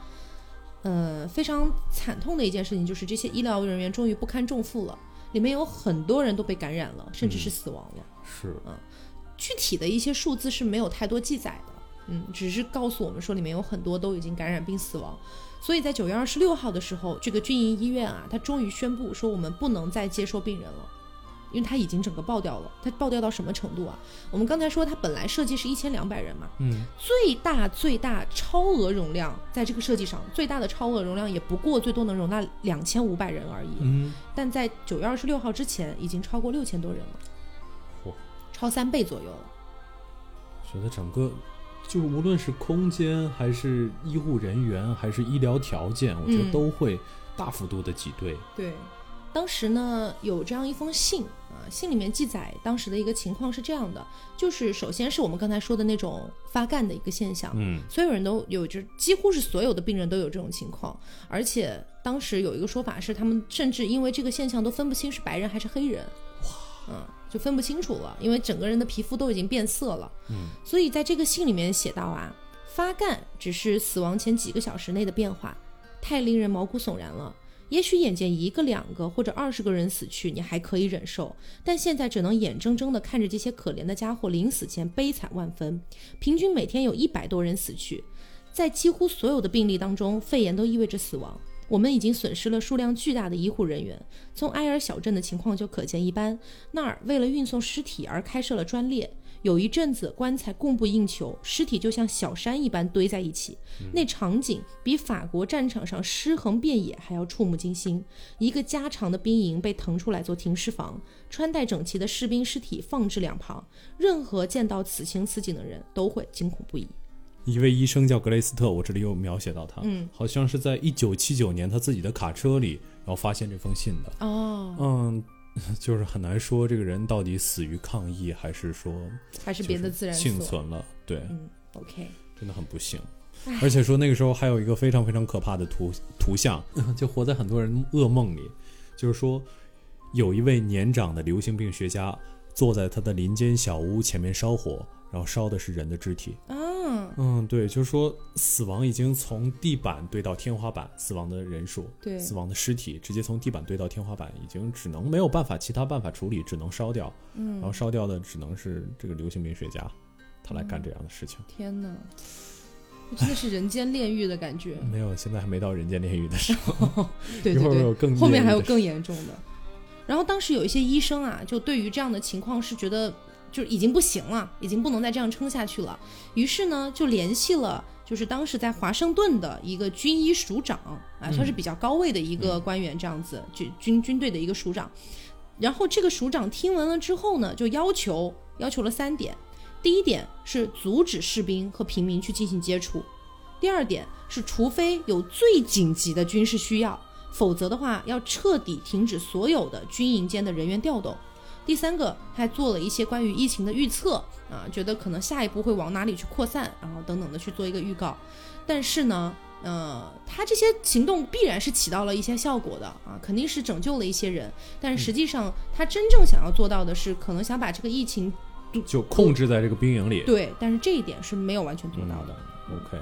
呃，非常惨痛的一件事情就是这些医疗人员终于不堪重负了，里面有很多人都被感染了，甚至是死亡了。是啊，具体的一些数字是没有太多记载的，嗯，只是告诉我们说里面有很多都已经感染并死亡。所以在九月二十六号的时候，这个军营医院啊，他终于宣布说我们不能再接收病人了。因为他已经整个爆掉了，他爆掉到什么程度啊？我们刚才说他本来设计是一千两百人嘛，嗯，最大最大超额容量在这个设计上，最大的超额容量也不过最多能容纳两千五百人而已。嗯，但在九月二十六号之前，已经超过六千多人了，嚯，超三倍左右了。觉得整个就是无论是空间还是医护人员还是医疗条件，我觉得嗯都会大幅度的挤兑。对，当时呢有这样一封信啊，信里面记载当时的一个情况是这样的，就是首先是我们刚才说的那种发干的一个现象，嗯所有人都有，就几乎是所有的病人都有这种情况，而且当时有一个说法是，他们甚至因为这个现象都分不清是白人还是黑人，哇，嗯，就分不清楚了，因为整个人的皮肤都已经变色了，嗯，所以在这个信里面写到啊，发干只是死亡前几个小时内的变化，太令人毛骨悚然了。也许眼见一个、两个或者二十个人死去，你还可以忍受，但现在只能眼睁睁地看着这些可怜的家伙临死前悲惨万分。平均每天有一百多人死去，在几乎所有的病例当中，肺炎都意味着死亡。我们已经损失了数量巨大的医护人员。从埃尔小镇的情况就可见一斑，那儿为了运送尸体而开设了专列。有一阵子棺材供不应求，尸体就像小山一般堆在一起，那场景比法国战场上尸横遍野还要触目惊心。一个加长的兵营被腾出来做停尸房，穿戴整齐的士兵尸体放置两旁，任何见到此情此景的人都会惊恐不已。一位医生叫格雷斯特，我这里有描写到他，嗯，好像是在一九七九年他自己的卡车里，然后发现这封信的。哦，嗯，就是很难说这个人到底死于抗议，还是说还是别的自然幸。存了。对，嗯，OK，真的很不幸。而且说那个时候还有一个非常非常可怕的图图像，就活在很多人噩梦里，就是说有一位年长的流行病学家坐在他的林间小屋前面烧火，然后烧的是人的肢体。啊，嗯，对，就是说死亡已经从地板堆到天花板，死亡的人数，对死亡的尸体直接从地板堆到天花板，已经只能没有办法其他办法处理，只能烧掉。嗯然后烧掉的只能是这个流行病学家，他来干这样的事情。天哪，真的是人间炼狱的感觉。没有，现在还没到人间炼狱的时候，对对对，有更后面还有更严重的。然后当时有一些医生啊，就对于这样的情况是觉得就已经不行了，已经不能再这样撑下去了。于是呢，就联系了就是当时在华盛顿的一个军医署长啊，算是比较高位的一个官员，这样子，军军军队的一个署长。然后这个署长听闻了之后呢，就要求要求了三点：第一点是阻止士兵和平民去进行接触；第二点是，除非有最紧急的军事需要，否则的话要彻底停止所有的军营间的人员调动。第三个，他还做了一些关于疫情的预测啊，觉得可能下一步会往哪里去扩散，然后等等的去做一个预告。但是呢，呃，他这些行动必然是起到了一些效果的啊，肯定是拯救了一些人。但实际上，他真正想要做到的是，可能想把这个疫情就控制在这个兵营里。对，但是这一点是没有完全做到的。OK，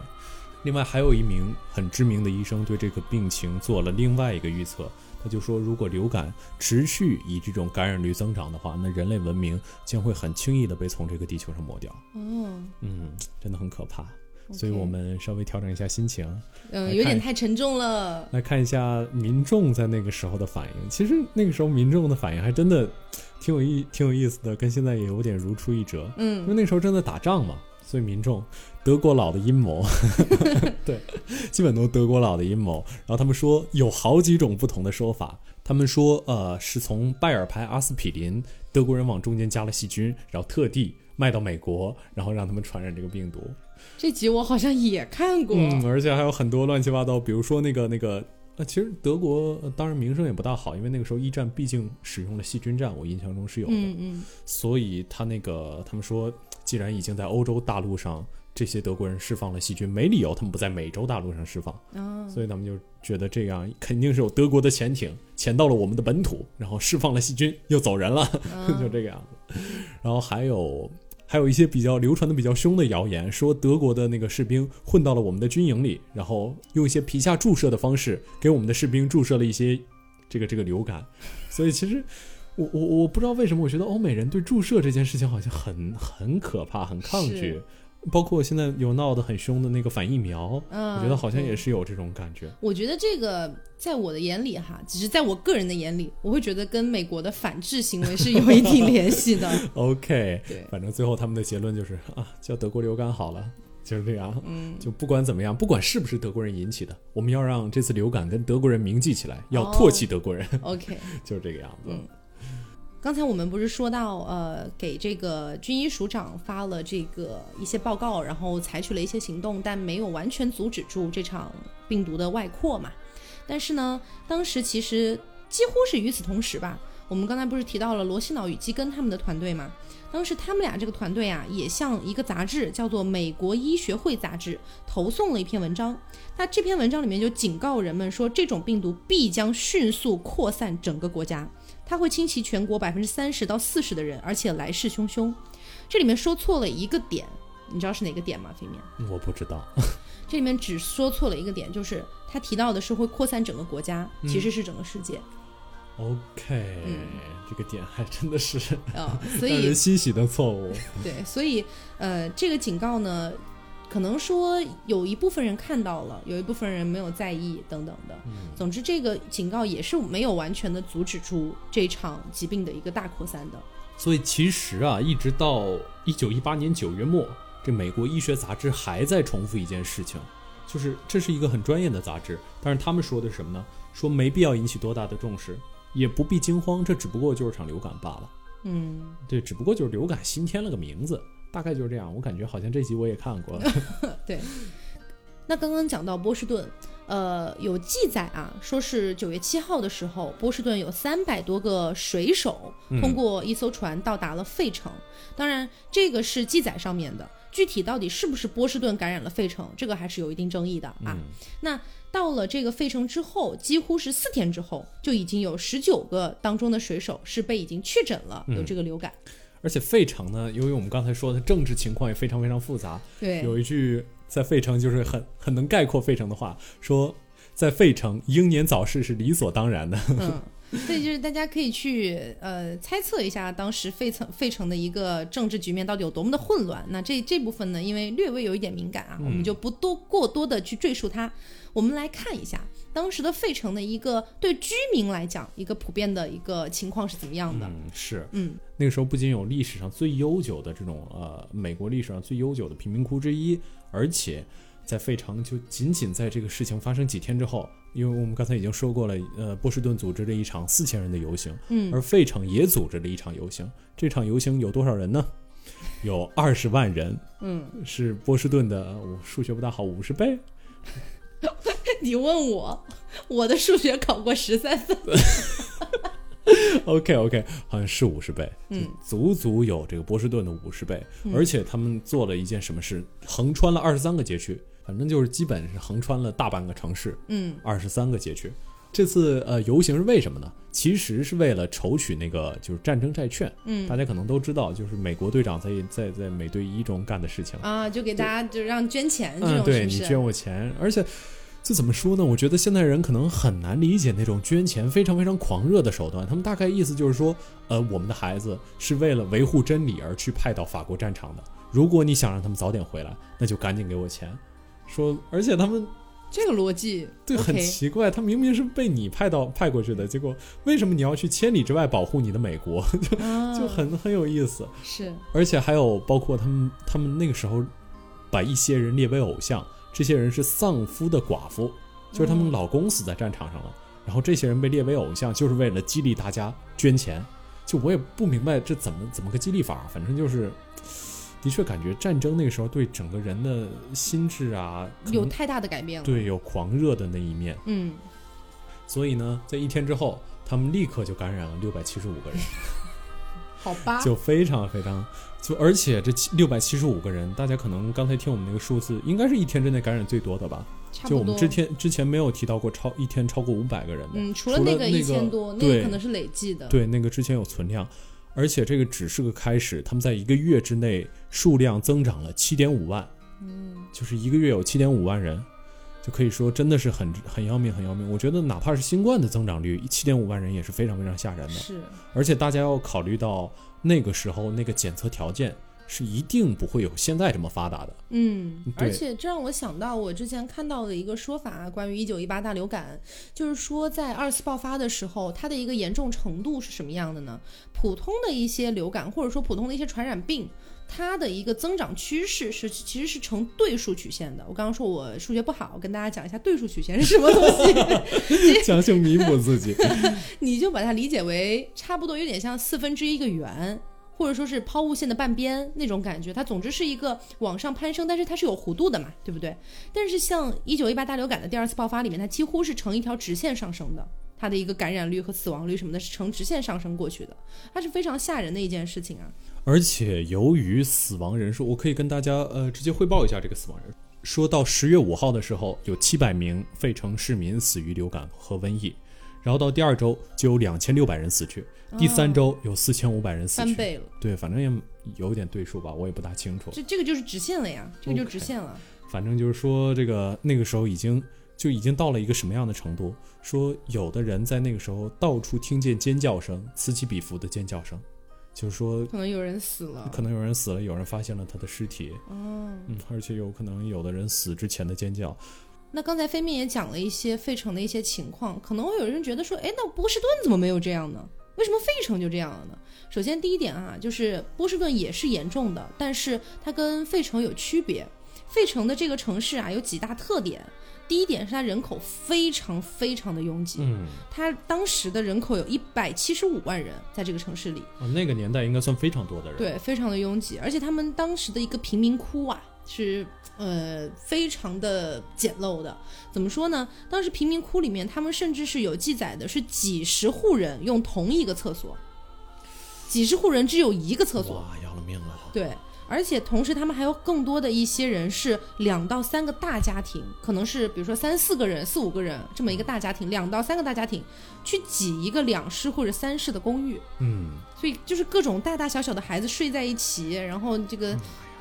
另外还有一名很知名的医生对这个病情做了另外一个预测，他就说，如果流感持续以这种感染率增长的话，那人类文明将会很轻易的被从这个地球上抹掉。嗯，嗯，真的很可怕。所以我们稍微调整一下心情，嗯、有点太沉重了。来看一下民众在那个时候的反应。其实那个时候民众的反应还真的挺有意挺有意思的，跟现在也有点如出一辙。嗯因为嗯，那时候正在打仗嘛，所以民众德国佬的阴谋，对，基本都是德国佬的阴谋。然后他们说有好几种不同的说法，他们说呃是从拜耳牌阿司匹林，德国人往中间加了细菌，然后特地卖到美国，然后让他们传染这个病毒。这集我好像也看过。嗯，而且还有很多乱七八糟，比如说那个那个。呃，其实德国、呃当然名声也不大好，因为那个时候一战毕竟使用了细菌战，我印象中是有的。嗯嗯所以他那个他们说，既然已经在欧洲大陆上这些德国人释放了细菌，没理由他们不在美洲大陆上释放，啊，所以他们就觉得这样肯定是有德国的潜艇潜到了我们的本土，然后释放了细菌又走人了，啊 就这个样子。然后还有还有一些比较流传的比较凶的谣言，说德国的那个士兵混到了我们的军营里，然后用一些皮下注射的方式给我们的士兵注射了一些这个这个流感，所以其实。我我我不知道为什么，我觉得欧美人对注射这件事情好像很很可怕，很抗拒是。包括现在有闹得很凶的那个反疫苗，嗯，我觉得好像也是有这种感觉。我觉得这个在我的眼里哈，只是在我个人的眼里，我会觉得跟美国的反制行为是有一定联系的。OK，对，反正最后他们的结论就是啊，叫德国流感好了，就是这样。嗯，就不管怎么样，不管是不是德国人引起的，我们要让这次流感跟德国人铭记起来，要哦唾弃德国人，OK。就是这个样子。嗯刚才我们不是说到，呃，给这个军医署长发了这个一些报告，然后采取了一些行动，但没有完全阻止住这场病毒的外扩嘛？但是呢，当时其实几乎是与此同时吧。我们刚才不是提到了罗西脑与基根他们的团队嘛？当时他们俩这个团队啊，也向一个杂志叫做《美国医学会杂志》投送了一篇文章。那这篇文章里面就警告人们说，这种病毒必将迅速扩散整个国家。它会侵袭全国百分之三十到四十的人，而且来势汹汹。这里面说错了一个点，你知道是哪个点吗？飞面，我不知道。这里面只说错了一个点，就是他提到的是会扩散整个国家，其实是整个世界 OK，、这个点还真的是啊、所让以人欣喜的错误。对，所以呃，这个警告呢，可能说有一部分人看到了，有一部分人没有在意，等等的。总之，这个警告也是没有完全的阻止住这场疾病的一个大扩散的。所以其实啊，一直到一九一八年九月末，这美国医学杂志还在重复一件事情，就是这是一个很专业的杂志，但是他们说的是什么呢？说没必要引起多大的重视，也不必惊慌，这只不过就是场流感罢了。嗯，对，只不过就是流感新添了个名字，大概就是这样。我感觉好像这集我也看过了。对。那刚刚讲到波士顿，呃，有记载啊，说是九月七号的时候，波士顿有三百多个水手通过一艘船到达了费城。当然，这个是记载上面的，具体到底是不是波士顿感染了费城，这个还是有一定争议的啊。那到了这个费城之后，几乎是四天之后，就已经有十九个当中的水手是被已经确诊了有这个流感。而且费城呢，由于我们刚才说的政治情况也非常非常复杂，对，有一句在费城就是很很能概括费城的话，说在费城英年早逝是理所当然的。嗯，所以就是大家可以去呃猜测一下当时费城费城的一个政治局面到底有多么的混乱。那这这部分呢，因为略微有一点敏感啊，我们就不多过多的去赘述它。我们来看一下当时的费城的一个对居民来讲一个普遍的一个情况是怎么样的。嗯，是嗯那个时候不仅有历史上最悠久的这种呃美国历史上最悠久的贫民窟之一，而且在费城就仅仅在这个事情发生几天之后，因为我们刚才已经说过了，呃，波士顿组织了一场四千人的游行，嗯而费城也组织了一场游行。这场游行有多少人呢？有二十万人，嗯，是波士顿的我数学不大好五十倍。你问我，我的数学考过十三分。OK OK，好像是五十倍，嗯，足足有这个波士顿的五十倍，而且他们做了一件什么事？横穿了二十三个街区，反正就是基本是横穿了大半个城市，嗯二十三个街区。这次呃游行是为什么呢？其实是为了筹取那个就是战争债券。嗯大家可能都知道，就是美国队长在在在美队一中干的事情。啊，就给大家就让捐钱这嗯，种，对是不是？你捐我钱，而且这怎么说呢？我觉得现代人可能很难理解那种捐钱非常非常狂热的手段。他们大概意思就是说，呃，我们的孩子是为了维护真理而去派到法国战场的。如果你想让他们早点回来，那就赶紧给我钱。说，而且他们这个逻辑对，很奇怪，他明明是被你派到派过去的，结果为什么你要去千里之外保护你的美国？啊就很很有意思。是而且还有包括他们，他们那个时候把一些人列为偶像，这些人是丧夫的寡妇，就是他们哦老公死在战场上了，然后这些人被列为偶像，就是为了激励大家捐钱。就我也不明白这怎么怎么个激励法，反正就是，的确感觉战争那个时候对整个人的心智啊，有太大的改变了。，对有狂热的那一面。嗯，所以呢，在一天之后，他们立刻就感染了六百七十五个人。好吧，就非常非常，就而且这六百七十五个人，大家可能刚才听我们那个数字，应该是一天之内感染最多的吧？就我们之前之前没有提到过超一天超过五百个人的，嗯，除了除了那个一千多，那个可能是累计的。对，那个之前有存量，而且这个只是个开始，他们在一个月之内数量增长了七点五万，嗯，就是一个月有七点五万人。就可以说真的是很很要命，很要命。我觉得哪怕是新冠的增长率七点五万人也是非常非常吓人的。是，而且大家要考虑到那个时候那个检测条件是一定不会有现在这么发达的。嗯，而且这让我想到我之前看到的一个说法，关于一九一八大流感，就是说在二次爆发的时候，它的一个严重程度是什么样的呢？普通的一些流感，或者说普通的一些传染病。它的一个增长趋势是其实是呈对数曲线的。我刚刚说我数学不好，我跟大家讲一下对数曲线是什么东西。强行弥补自己，你就把它理解为差不多有点像四分之一个圆，或者说是抛物线的半边那种感觉。它总之是一个往上攀升，但是它是有弧度的嘛，对不对？但是像一九一八大流感的第二次爆发里面，它几乎是呈一条直线上升的。它的一个感染率和死亡率什么的，是呈直线上升过去的，它是非常吓人的一件事情啊。而且由于死亡人数，我可以跟大家呃直接汇报一下这个死亡人数。说到十月五号的时候，有七百名费城市民死于流感和瘟疫，然后到第二周就有两千六百人死去，第三周有四千五百人死去。翻倍了，对，反正也有点对数吧，我也不大清楚。这这个就是直线了呀，这个就直线了。反正就是说，这个那个时候已经就已经到了一个什么样的程度？说有的人在那个时候到处听见尖叫声，此起彼伏的尖叫声，就是说可能有人死了，可能有人死了，有人发现了他的尸体，哦。嗯，而且有可能有的人死之前的尖叫，那刚才飞面也讲了一些费城的一些情况，可能会有人觉得说，哎，那波士顿怎么没有这样呢？为什么费城就这样了呢？首先第一点啊，就是波士顿也是严重的，但是它跟费城有区别。费城的这个城市啊，有几大特点。第一点是它人口非常非常的拥挤，嗯，它当时的人口有一百七十五万人在这个城市里，哦，那个年代应该算非常多的人，，对，非常的拥挤，而且他们当时的一个贫民窟啊，是呃非常的简陋的。怎么说呢？当时贫民窟里面，他们甚至是有记载的，是几十户人用同一个厕所，几十户人只有一个厕所，哇，要了命了，对。而且同时，他们还有更多的一些人是两到三个大家庭，可能是比如说三四个人、四五个人这么一个大家庭，两到三个大家庭去挤一个两室或者三室的公寓，嗯，所以就是各种大大小小的孩子睡在一起，然后这个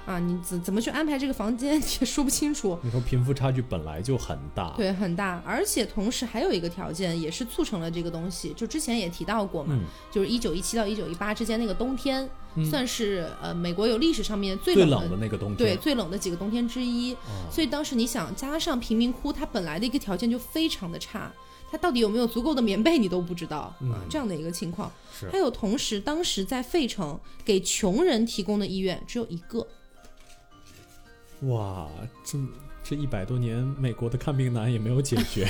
啊，你怎怎么去安排这个房间 也说不清楚。你说贫富差距本来就很大，，对，很大，而且同时还有一个条件，也是促成了这个东西。就之前也提到过嘛，嗯，就是一九一七到一九一八之间那个冬天，嗯算是呃美国有历史上面最冷最冷的那个冬天，对最冷的几个冬天之一。哦所以当时你想，加上贫民窟，它本来的一个条件就非常的差，它到底有没有足够的棉被你都不知道啊，嗯这样的一个情况。还有同时，当时在费城给穷人提供的医院只有一个，哇，这这一百多年，美国的看病难也没有解决，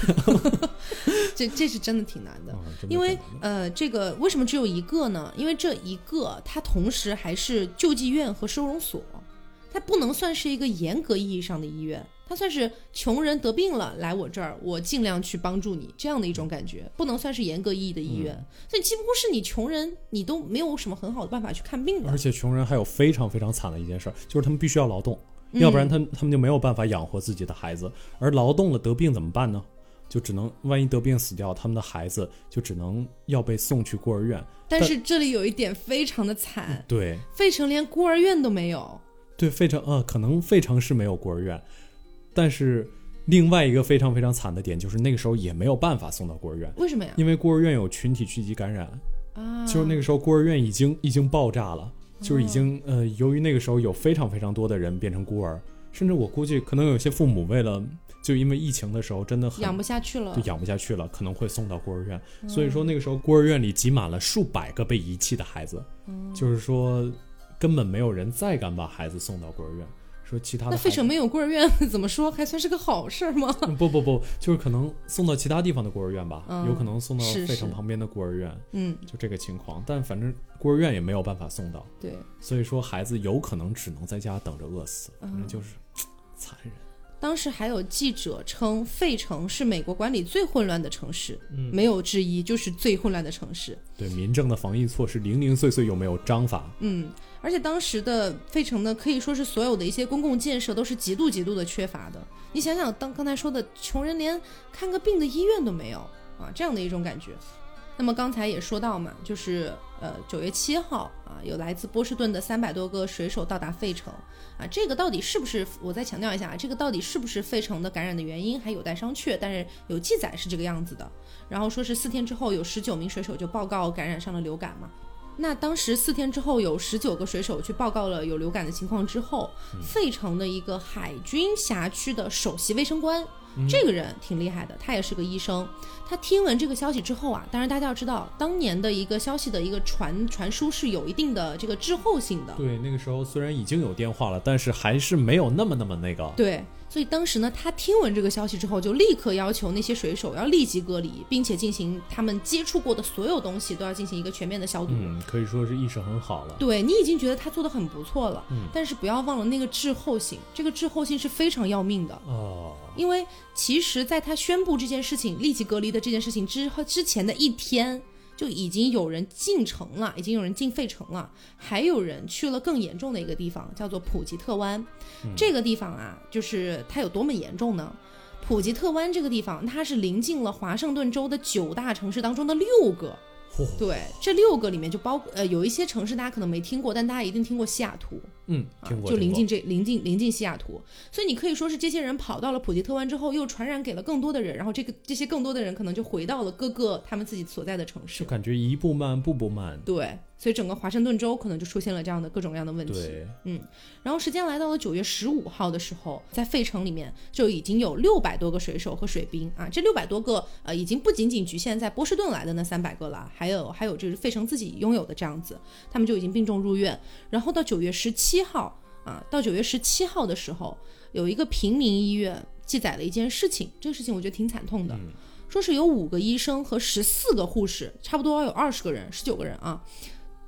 这这是真的挺难的。因为呃，这个为什么只有一个呢？因为这一个它同时还是救济院和收容所，它不能算是一个严格意义上的医院，它算是穷人得病了来我这儿，我尽量去帮助你这样的一种感觉，不能算是严格意义的医院。所以几乎是你穷人，你都没有什么很好的办法去看病的而。且穷人还有非常非常惨的一件事儿，就是他们必须要劳动，要不然他他们就没有办法养活自己的孩子，而劳动了得病怎么办呢？就只能万一得病死掉，他们的孩子就只能要被送去孤儿院。但是这里有一点非常的惨，对。费城连孤儿院都没有。对，费城呃，可能费城是没有孤儿院，但是另外一个非常非常惨的点就是那个时候也没有办法送到孤儿院，为什么呀？因为孤儿院有群体聚集感染，啊，就是那个时候孤儿院已经已经爆炸了，就是已经哦呃，由于那个时候有非常非常多的人变成孤儿，甚至我估计可能有些父母为了就因为疫情的时候真的很养不下去了就。养不下去了，可能会送到孤儿院。嗯所以说那个时候孤儿院里挤满了数百个被遗弃的孩子，嗯就是说根本没有人再敢把孩子送到孤儿院。说其他的那费城没有孤儿院，怎么说还算是个好事儿吗？嗯 不不不，就是可能送到其他地方的孤儿院吧，嗯有可能送到费城旁边的孤儿院，嗯，就这个情况。但反正孤儿院也没有办法送到，对。所以说孩子有可能只能在家等着饿死，反嗯正就是残忍。当时还有记者称，费城是美国管理最混乱的城市，嗯没有之一，就是最混乱的城市。对民政的防疫措施零零碎碎又没有章法，嗯，而且当时的费城呢，可以说是所有的一些公共建设都是极度极度的缺乏的。你想想，当刚才说的，穷人连看个病的医院都没有啊，这样的一种感觉。那么刚才也说到嘛，就是呃九月七号啊，有来自波士顿的三百多个水手到达费城啊，这个到底是不是？我再强调一下啊，这个到底是不是费城的感染的原因还有待商榷，但是有记载是这个样子的。然后说是四天之后有十九名水手就报告感染上了流感嘛。那当时四天之后，有十九个水手去报告了有流感的情况之后，费城的一个海军辖区的首席卫生官，这个人挺厉害的，他也是个医生。他听闻这个消息之后啊，当然大家要知道，当年的一个消息的一个传传输是有一定的这个滞后性的。对，那个时候虽然已经有电话了，但是还是没有那么那么那个。对，所以当时呢，他听闻这个消息之后，就立刻要求那些水手要立即隔离，并且进行他们接触过的所有东西都要进行一个全面的消毒。嗯，可以说是意识很好了。对你已经觉得他做的很不错了，嗯但是不要忘了那个滞后性，这个滞后性是非常要命的。哦，因为其实，在他宣布这件事情立即隔离的这件事情之后之前的一天，就已经有人进城了，已经有人进费城了，还有人去了更严重的一个地方，叫做普吉特湾。这个地方啊，就是它有多么严重呢？普吉特湾这个地方，它是临近了华盛顿州的九大城市当中的六个。嚯对，这六个里面就包呃有一些城市大家可能没听过，但大家一定听过西雅图。嗯，啊听过，就临近这临近临近西雅图，所以你可以说是这些人跑到了普吉特湾之后，又传染给了更多的人，然后这个这些更多的人可能就回到了各个他们自己所在的城市就。感觉一步慢，步步慢。对，所以整个华盛顿州可能就出现了这样的各种各样的问题。嗯，然后时间来到了九月十五号的时候，在费城里面就已经有六百多个水手和水兵啊，这六百多个呃，已经不仅仅局限在波士顿来的那三百个了，还有还有就是费城自己拥有的这样子，他们就已经病重入院。然后到九月十七号啊，到九月十七号的时候，有一个平民医院记载了一件事情，这个事情我觉得挺惨痛的，说是有五个医生和十四个护士，差不多有二十个人，十九个人啊，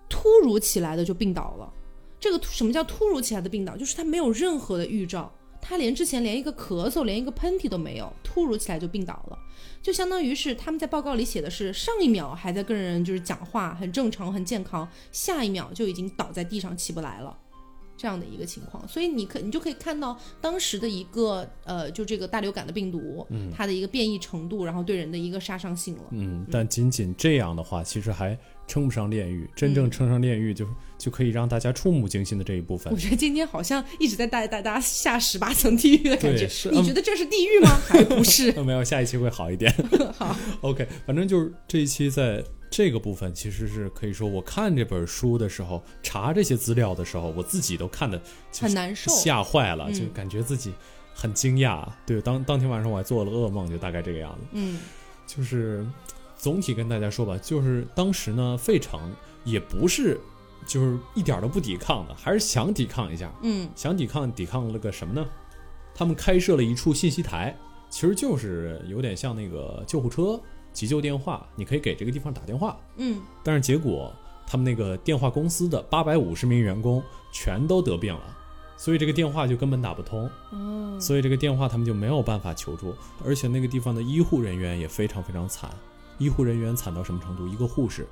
突如其来的就病倒了。这个突什么叫突如其来的病倒？就是他没有任何的预兆，他连之前连一个咳嗽、连一个喷嚏都没有，突如其来就病倒了，就相当于是他们在报告里写的是上一秒还在跟人就是讲话很正常、很健康，下一秒就已经倒在地上起不来了。这样的一个情况，所以你可你就可以看到当时的一个呃，就这个大流感的病毒，嗯它的一个变异程度，然后对人的一个杀伤性了。嗯，但仅仅这样的话，其实还称不上炼狱。真嗯正称上炼狱就，就可以让大家触目惊心的这一部分我。觉得今天好像一直在带大家下十八层地狱的感觉是。你觉得这是地狱吗？还不是。没有，下一期会好一点。好，OK，反正就是这一期在这个部分，其实是可以说，我看这本书的时候，查这些资料的时候，我自己都看的很难受。吓坏了，嗯就感觉自己很惊讶。对，当当天晚上我还做了噩梦，就大概这个样子。嗯就是总体跟大家说吧，就是当时呢，费城也不是就是一点都不抵抗的，还是想抵抗一下，嗯想抵抗抵抗了个什么呢？他们开设了一处信息台，其实就是有点像那个救护车、急救电话，你可以给这个地方打电话。嗯但是结果他们那个电话公司的八百五十名员工全都得病了，所以这个电话就根本打不通。哦，所以这个电话他们就没有办法求助，而且那个地方的医护人员也非常非常惨。医护人员惨到什么程度？一个护士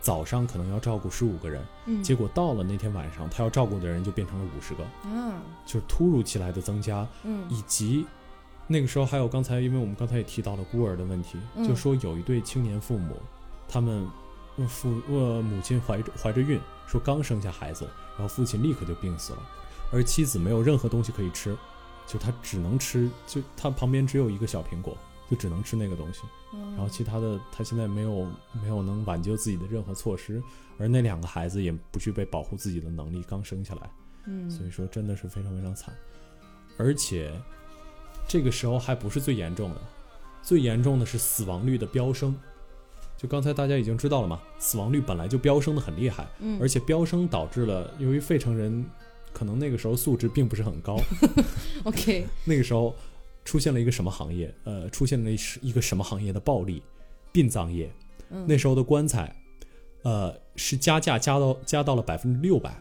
早上可能要照顾十五个人，嗯结果到了那天晚上，他要照顾的人就变成了五十个，啊就是突如其来的增加，嗯以及那个时候还有刚才，因为我们刚才也提到了孤儿的问题，嗯就说有一对青年父母，他们呃父呃母亲怀着怀着孕，说刚生下孩子，然后父亲立刻就病死了，而妻子没有任何东西可以吃，就他只能吃，就他旁边只有一个小苹果，就只能吃那个东西，然后其他的他现在没有没有能挽救自己的任何措施，而那两个孩子也不具备保护自己的能力，刚生下来。嗯所以说真的是非常非常惨。而且这个时候还不是最严重的，最严重的是死亡率的飙升。就刚才大家已经知道了嘛，死亡率本来就飙升的很厉害，嗯而且飙升导致了，由于费城人可能那个时候素质并不是很高，OK，那个时候出现了一个什么行业？呃，出现了一一个什么行业的暴利？殡葬业。嗯那时候的棺材，呃，是加价加到加到了百分之六百，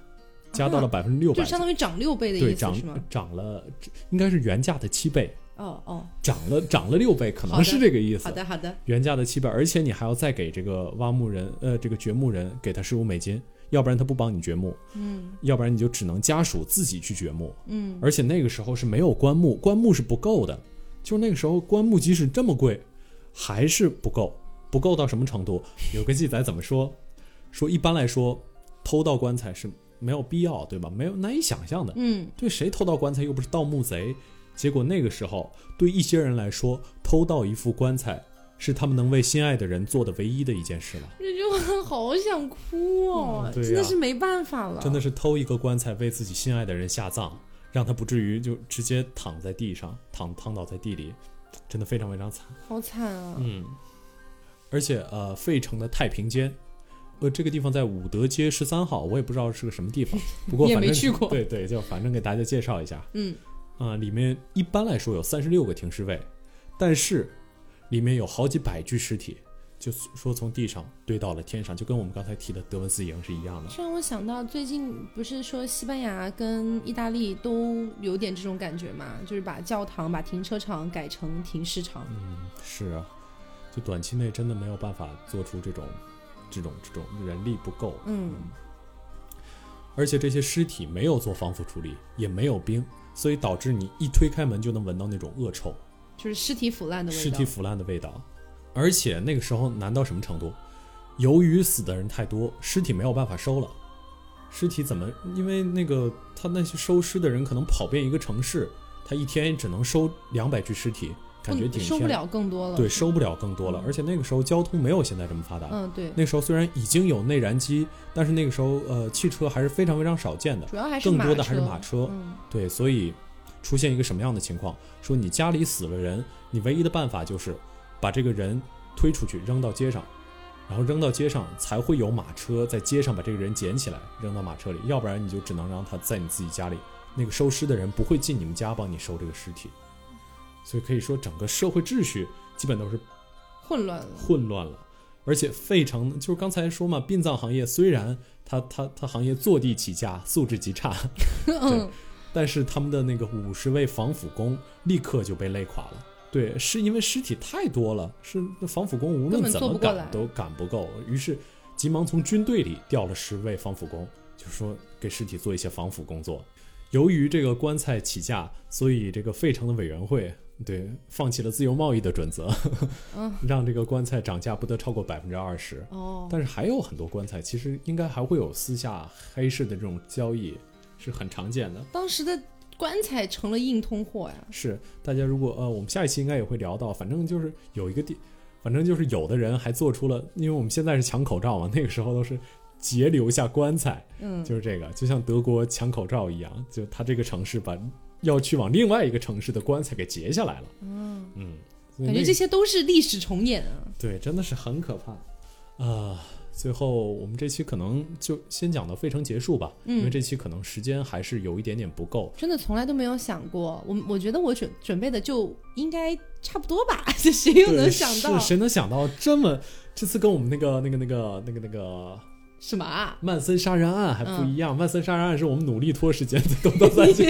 加到了百分之六百，就相当于涨六倍的对涨意思是吗？涨了，应该是原价的七倍，哦哦，涨了涨了六倍，可能是这个意思。好的好的，原价的七倍，而且你还要再给这个挖墓人，呃，这个掘墓人给他十五美金，要不然他不帮你掘墓，嗯要不然你就只能家属自己去掘墓。嗯，而且那个时候是没有棺木，棺木是不够的，就那个时候棺木即使这么贵，还是不够，不够到什么程度？有个记载怎么说？说一般来说，偷盗棺材是没有必要，对吧？没有难以想象的。嗯，对，谁偷盗棺材又不是盗墓贼？结果那个时候，对一些人来说，偷到一副棺材是他们能为心爱的人做的唯一的一件事了。这句话好想哭哦，嗯对呀。真的是没办法了，真的是偷一个棺材为自己心爱的人下葬，让他不至于就直接躺在地上，躺躺倒在地里，真的非常非常惨。好惨啊，嗯，而且呃，费城的太平间，呃，这个地方在武德街十三号，我也不知道是个什么地方，不过 也反正没去过。对对，就反正给大家介绍一下。嗯啊、里面一般来说有三十六个停尸位，但是里面有好几百具尸体，就是说从地上堆到了天上，就跟我们刚才提的德文斯营是一样的。这让我想到最近不是说西班牙跟意大利都有点这种感觉嘛，就是把教堂、把停车场改成停尸场。嗯，是啊，就短期内真的没有办法做出这种、这种、这种人力不够，嗯而且这些尸体没有做防腐处理，也没有冰，所以导致你一推开门就能闻到那种恶臭，就是尸体腐烂的味道。尸体腐烂的味道。而且那个时候难到什么程度？由于死的人太多，尸体没有办法收了。尸体怎么？因为那个他那些收尸的人可能跑遍一个城市，他一天只能收两百具尸体，感觉不顶天。收不了更多了。对，收不了更多了。而且那个时候交通没有现在这么发达。嗯，对，那时候虽然已经有内燃机，但是那个时候呃汽车还是非常非常少见的。主要还是马更多的还是马车嗯对，所以出现一个什么样的情况？说你家里死了人，你唯一的办法就是把这个人推出去扔到街上，然后扔到街上才会有马车在街上把这个人捡起来扔到马车里，要不然你就只能让他在你自己家里。那个收尸的人不会进你们家帮你收这个尸体，所以可以说整个社会秩序基本都是混乱了。混乱了。而且费城就是刚才说嘛，殡葬行业虽然它它它行业坐地起价，素质极差，嗯，但是他们的那个五十位防腐工立刻就被累垮了。对，是因为尸体太多了，是那防腐工无论怎么赶都赶不够，于是急忙从军队里调了十位防腐工，就说给尸体做一些防腐工作。由于这个棺材起价，所以这个费城的委员会对放弃了自由贸易的准则，嗯 让这个棺材涨价不得超过百分之二十。哦，但是还有很多棺材，其实应该还会有私下黑市的这种交易，是很常见的。当时的棺材成了硬通货呀。是大家如果呃，我们下一期应该也会聊到，反正就是有一个地，反正就是有的人还做出了，因为我们现在是抢口罩嘛，那个时候都是截留下棺材，嗯，就是这个，就像德国抢口罩一样，就他这个城市把要去往另外一个城市的棺材给截下来了。嗯，嗯，感觉这些都是历史重演啊。对，真的是很可怕啊、最后我们这期可能就先讲到费城结束吧，因为嗯这期可能时间还是有一点点不够。真的从来都没有想过，我我觉得我准准备的就应该差不多吧，这谁又能想到是谁能想到这么这次跟我们那个那个那个那个那个什么啊？曼森杀人案还不嗯一样，曼森杀人案是我们努力拖时间才都到三集，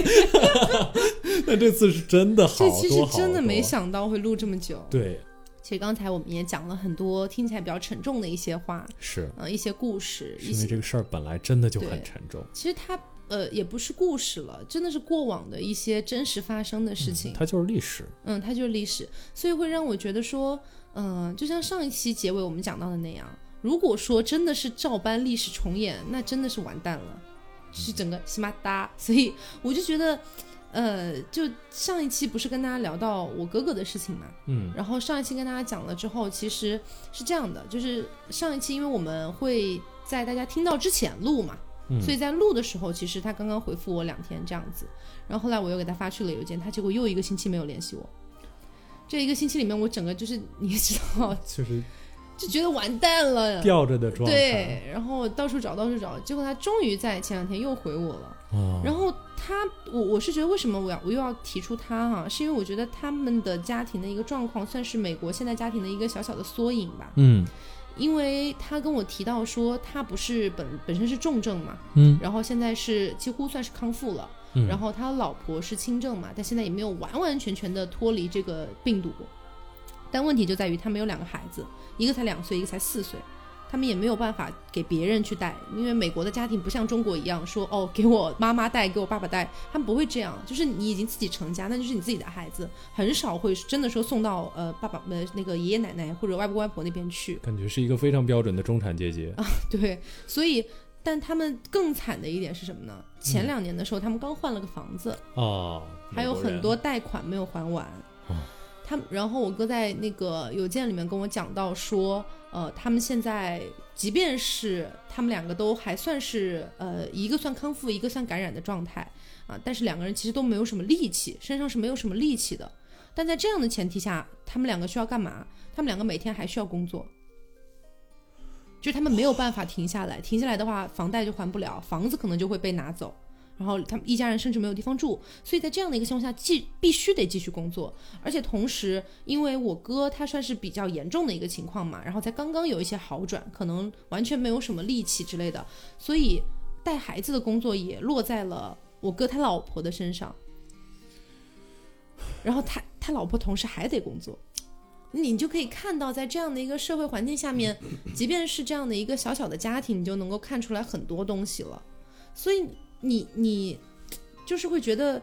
但这次是真的好这多好多，期是真的没想到会录这么久。对，其实刚才我们也讲了很多听起来比较沉重的一些话，是呃，一些故事，是因为这个事儿本来真的就很沉重，其实它呃也不是故事了，真的是过往的一些真实发生的事情。它就是历史。嗯，它就是历史，所以会让我觉得说，嗯、就像上一期结尾我们讲到的那样，如果说真的是照搬历史重演，那真的是完蛋了，是整个西马达。所以我就觉得，呃，就上一期不是跟大家聊到我哥哥的事情嘛，嗯然后上一期跟大家讲了之后，其实是这样的，就是上一期因为我们会在大家听到之前录嘛，嗯所以在录的时候，其实他刚刚回复我两天这样子，然后后来我又给他发去了邮件，他结果又一个星期没有联系我。这一个星期里面，我整个就是你也知道，就是就觉得完蛋了。吊着的状态。对，然后到处找，到处找，结果他终于在前两天又回我了。啊，然后他，我我是觉得为什么我要我又要提出他哈、是因为我觉得他们的家庭的一个状况算是美国现在家庭的一个小小的缩影吧。嗯因为他跟我提到说，他不是本本身是重症嘛，嗯然后现在是几乎算是康复了，嗯，然后他老婆是轻症嘛，但现在也没有完完全全的脱离这个病毒。但问题就在于他们有两个孩子，一个才两岁，一个才四岁，他们也没有办法给别人去带，因为美国的家庭不像中国一样说哦，给我妈妈带，给我爸爸带，他们不会这样，就是你已经自己成家，那就是你自己的孩子，很少会真的说送到呃爸爸呃那个爷爷奶奶或者外公外婆那边去。感觉是一个非常标准的中产阶级啊。对，所以。但他们更惨的一点是什么呢？前两年的时候，他们刚换了个房子，哦，还有很多贷款没有还完。哦他，然后我哥在那个邮件里面跟我讲到说，呃，他们现在即便是他们两个都还算是呃一个算康复，一个算感染的状态啊，但是两个人其实都没有什么力气，身上是没有什么力气的。但在这样的前提下，他们两个需要干嘛？他们两个每天还需要工作，就是他们没有办法停下来，停下来的话，房贷就还不了，房子可能就会被拿走。然后他们一家人甚至没有地方住，所以在这样的一个情况下，继必须得继续工作，而且同时，因为我哥他算是比较严重的一个情况嘛，然后才刚刚有一些好转，可能完全没有什么力气之类的，所以带孩子的工作也落在了我哥他老婆的身上，然后他他老婆同时还得工作。你就可以看到，在这样的一个社会环境下面，即便是这样的一个小小的家庭，你就能够看出来很多东西了。所以你你就是会觉得，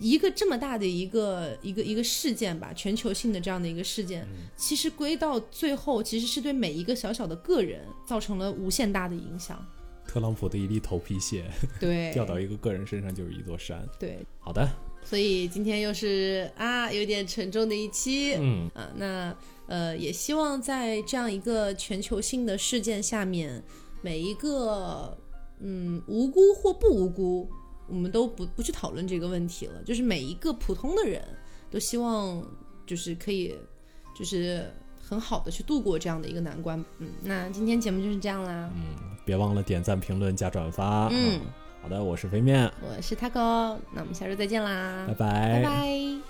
一个这么大的一个一个一个事件吧，全球性的这样的一个事件，其实归到最后，其实是对每一个小小的个人造成了无限大的影响。特朗普的一粒头皮屑对，掉到一个个人身上就是一座山。对，好的，所以今天又是啊，有点沉重的一期。嗯啊，那呃，也希望在这样一个全球性的事件下面，每一个嗯无辜或不无辜，我们都不不去讨论这个问题了。就是每一个普通的人都希望就是可以就是很好的去度过这样的一个难关。嗯，那今天节目就是这样啦。嗯别忘了点赞、评论、加转发。嗯好的，我是飞面，我是 Taco，那我们下周再见啦，拜拜拜拜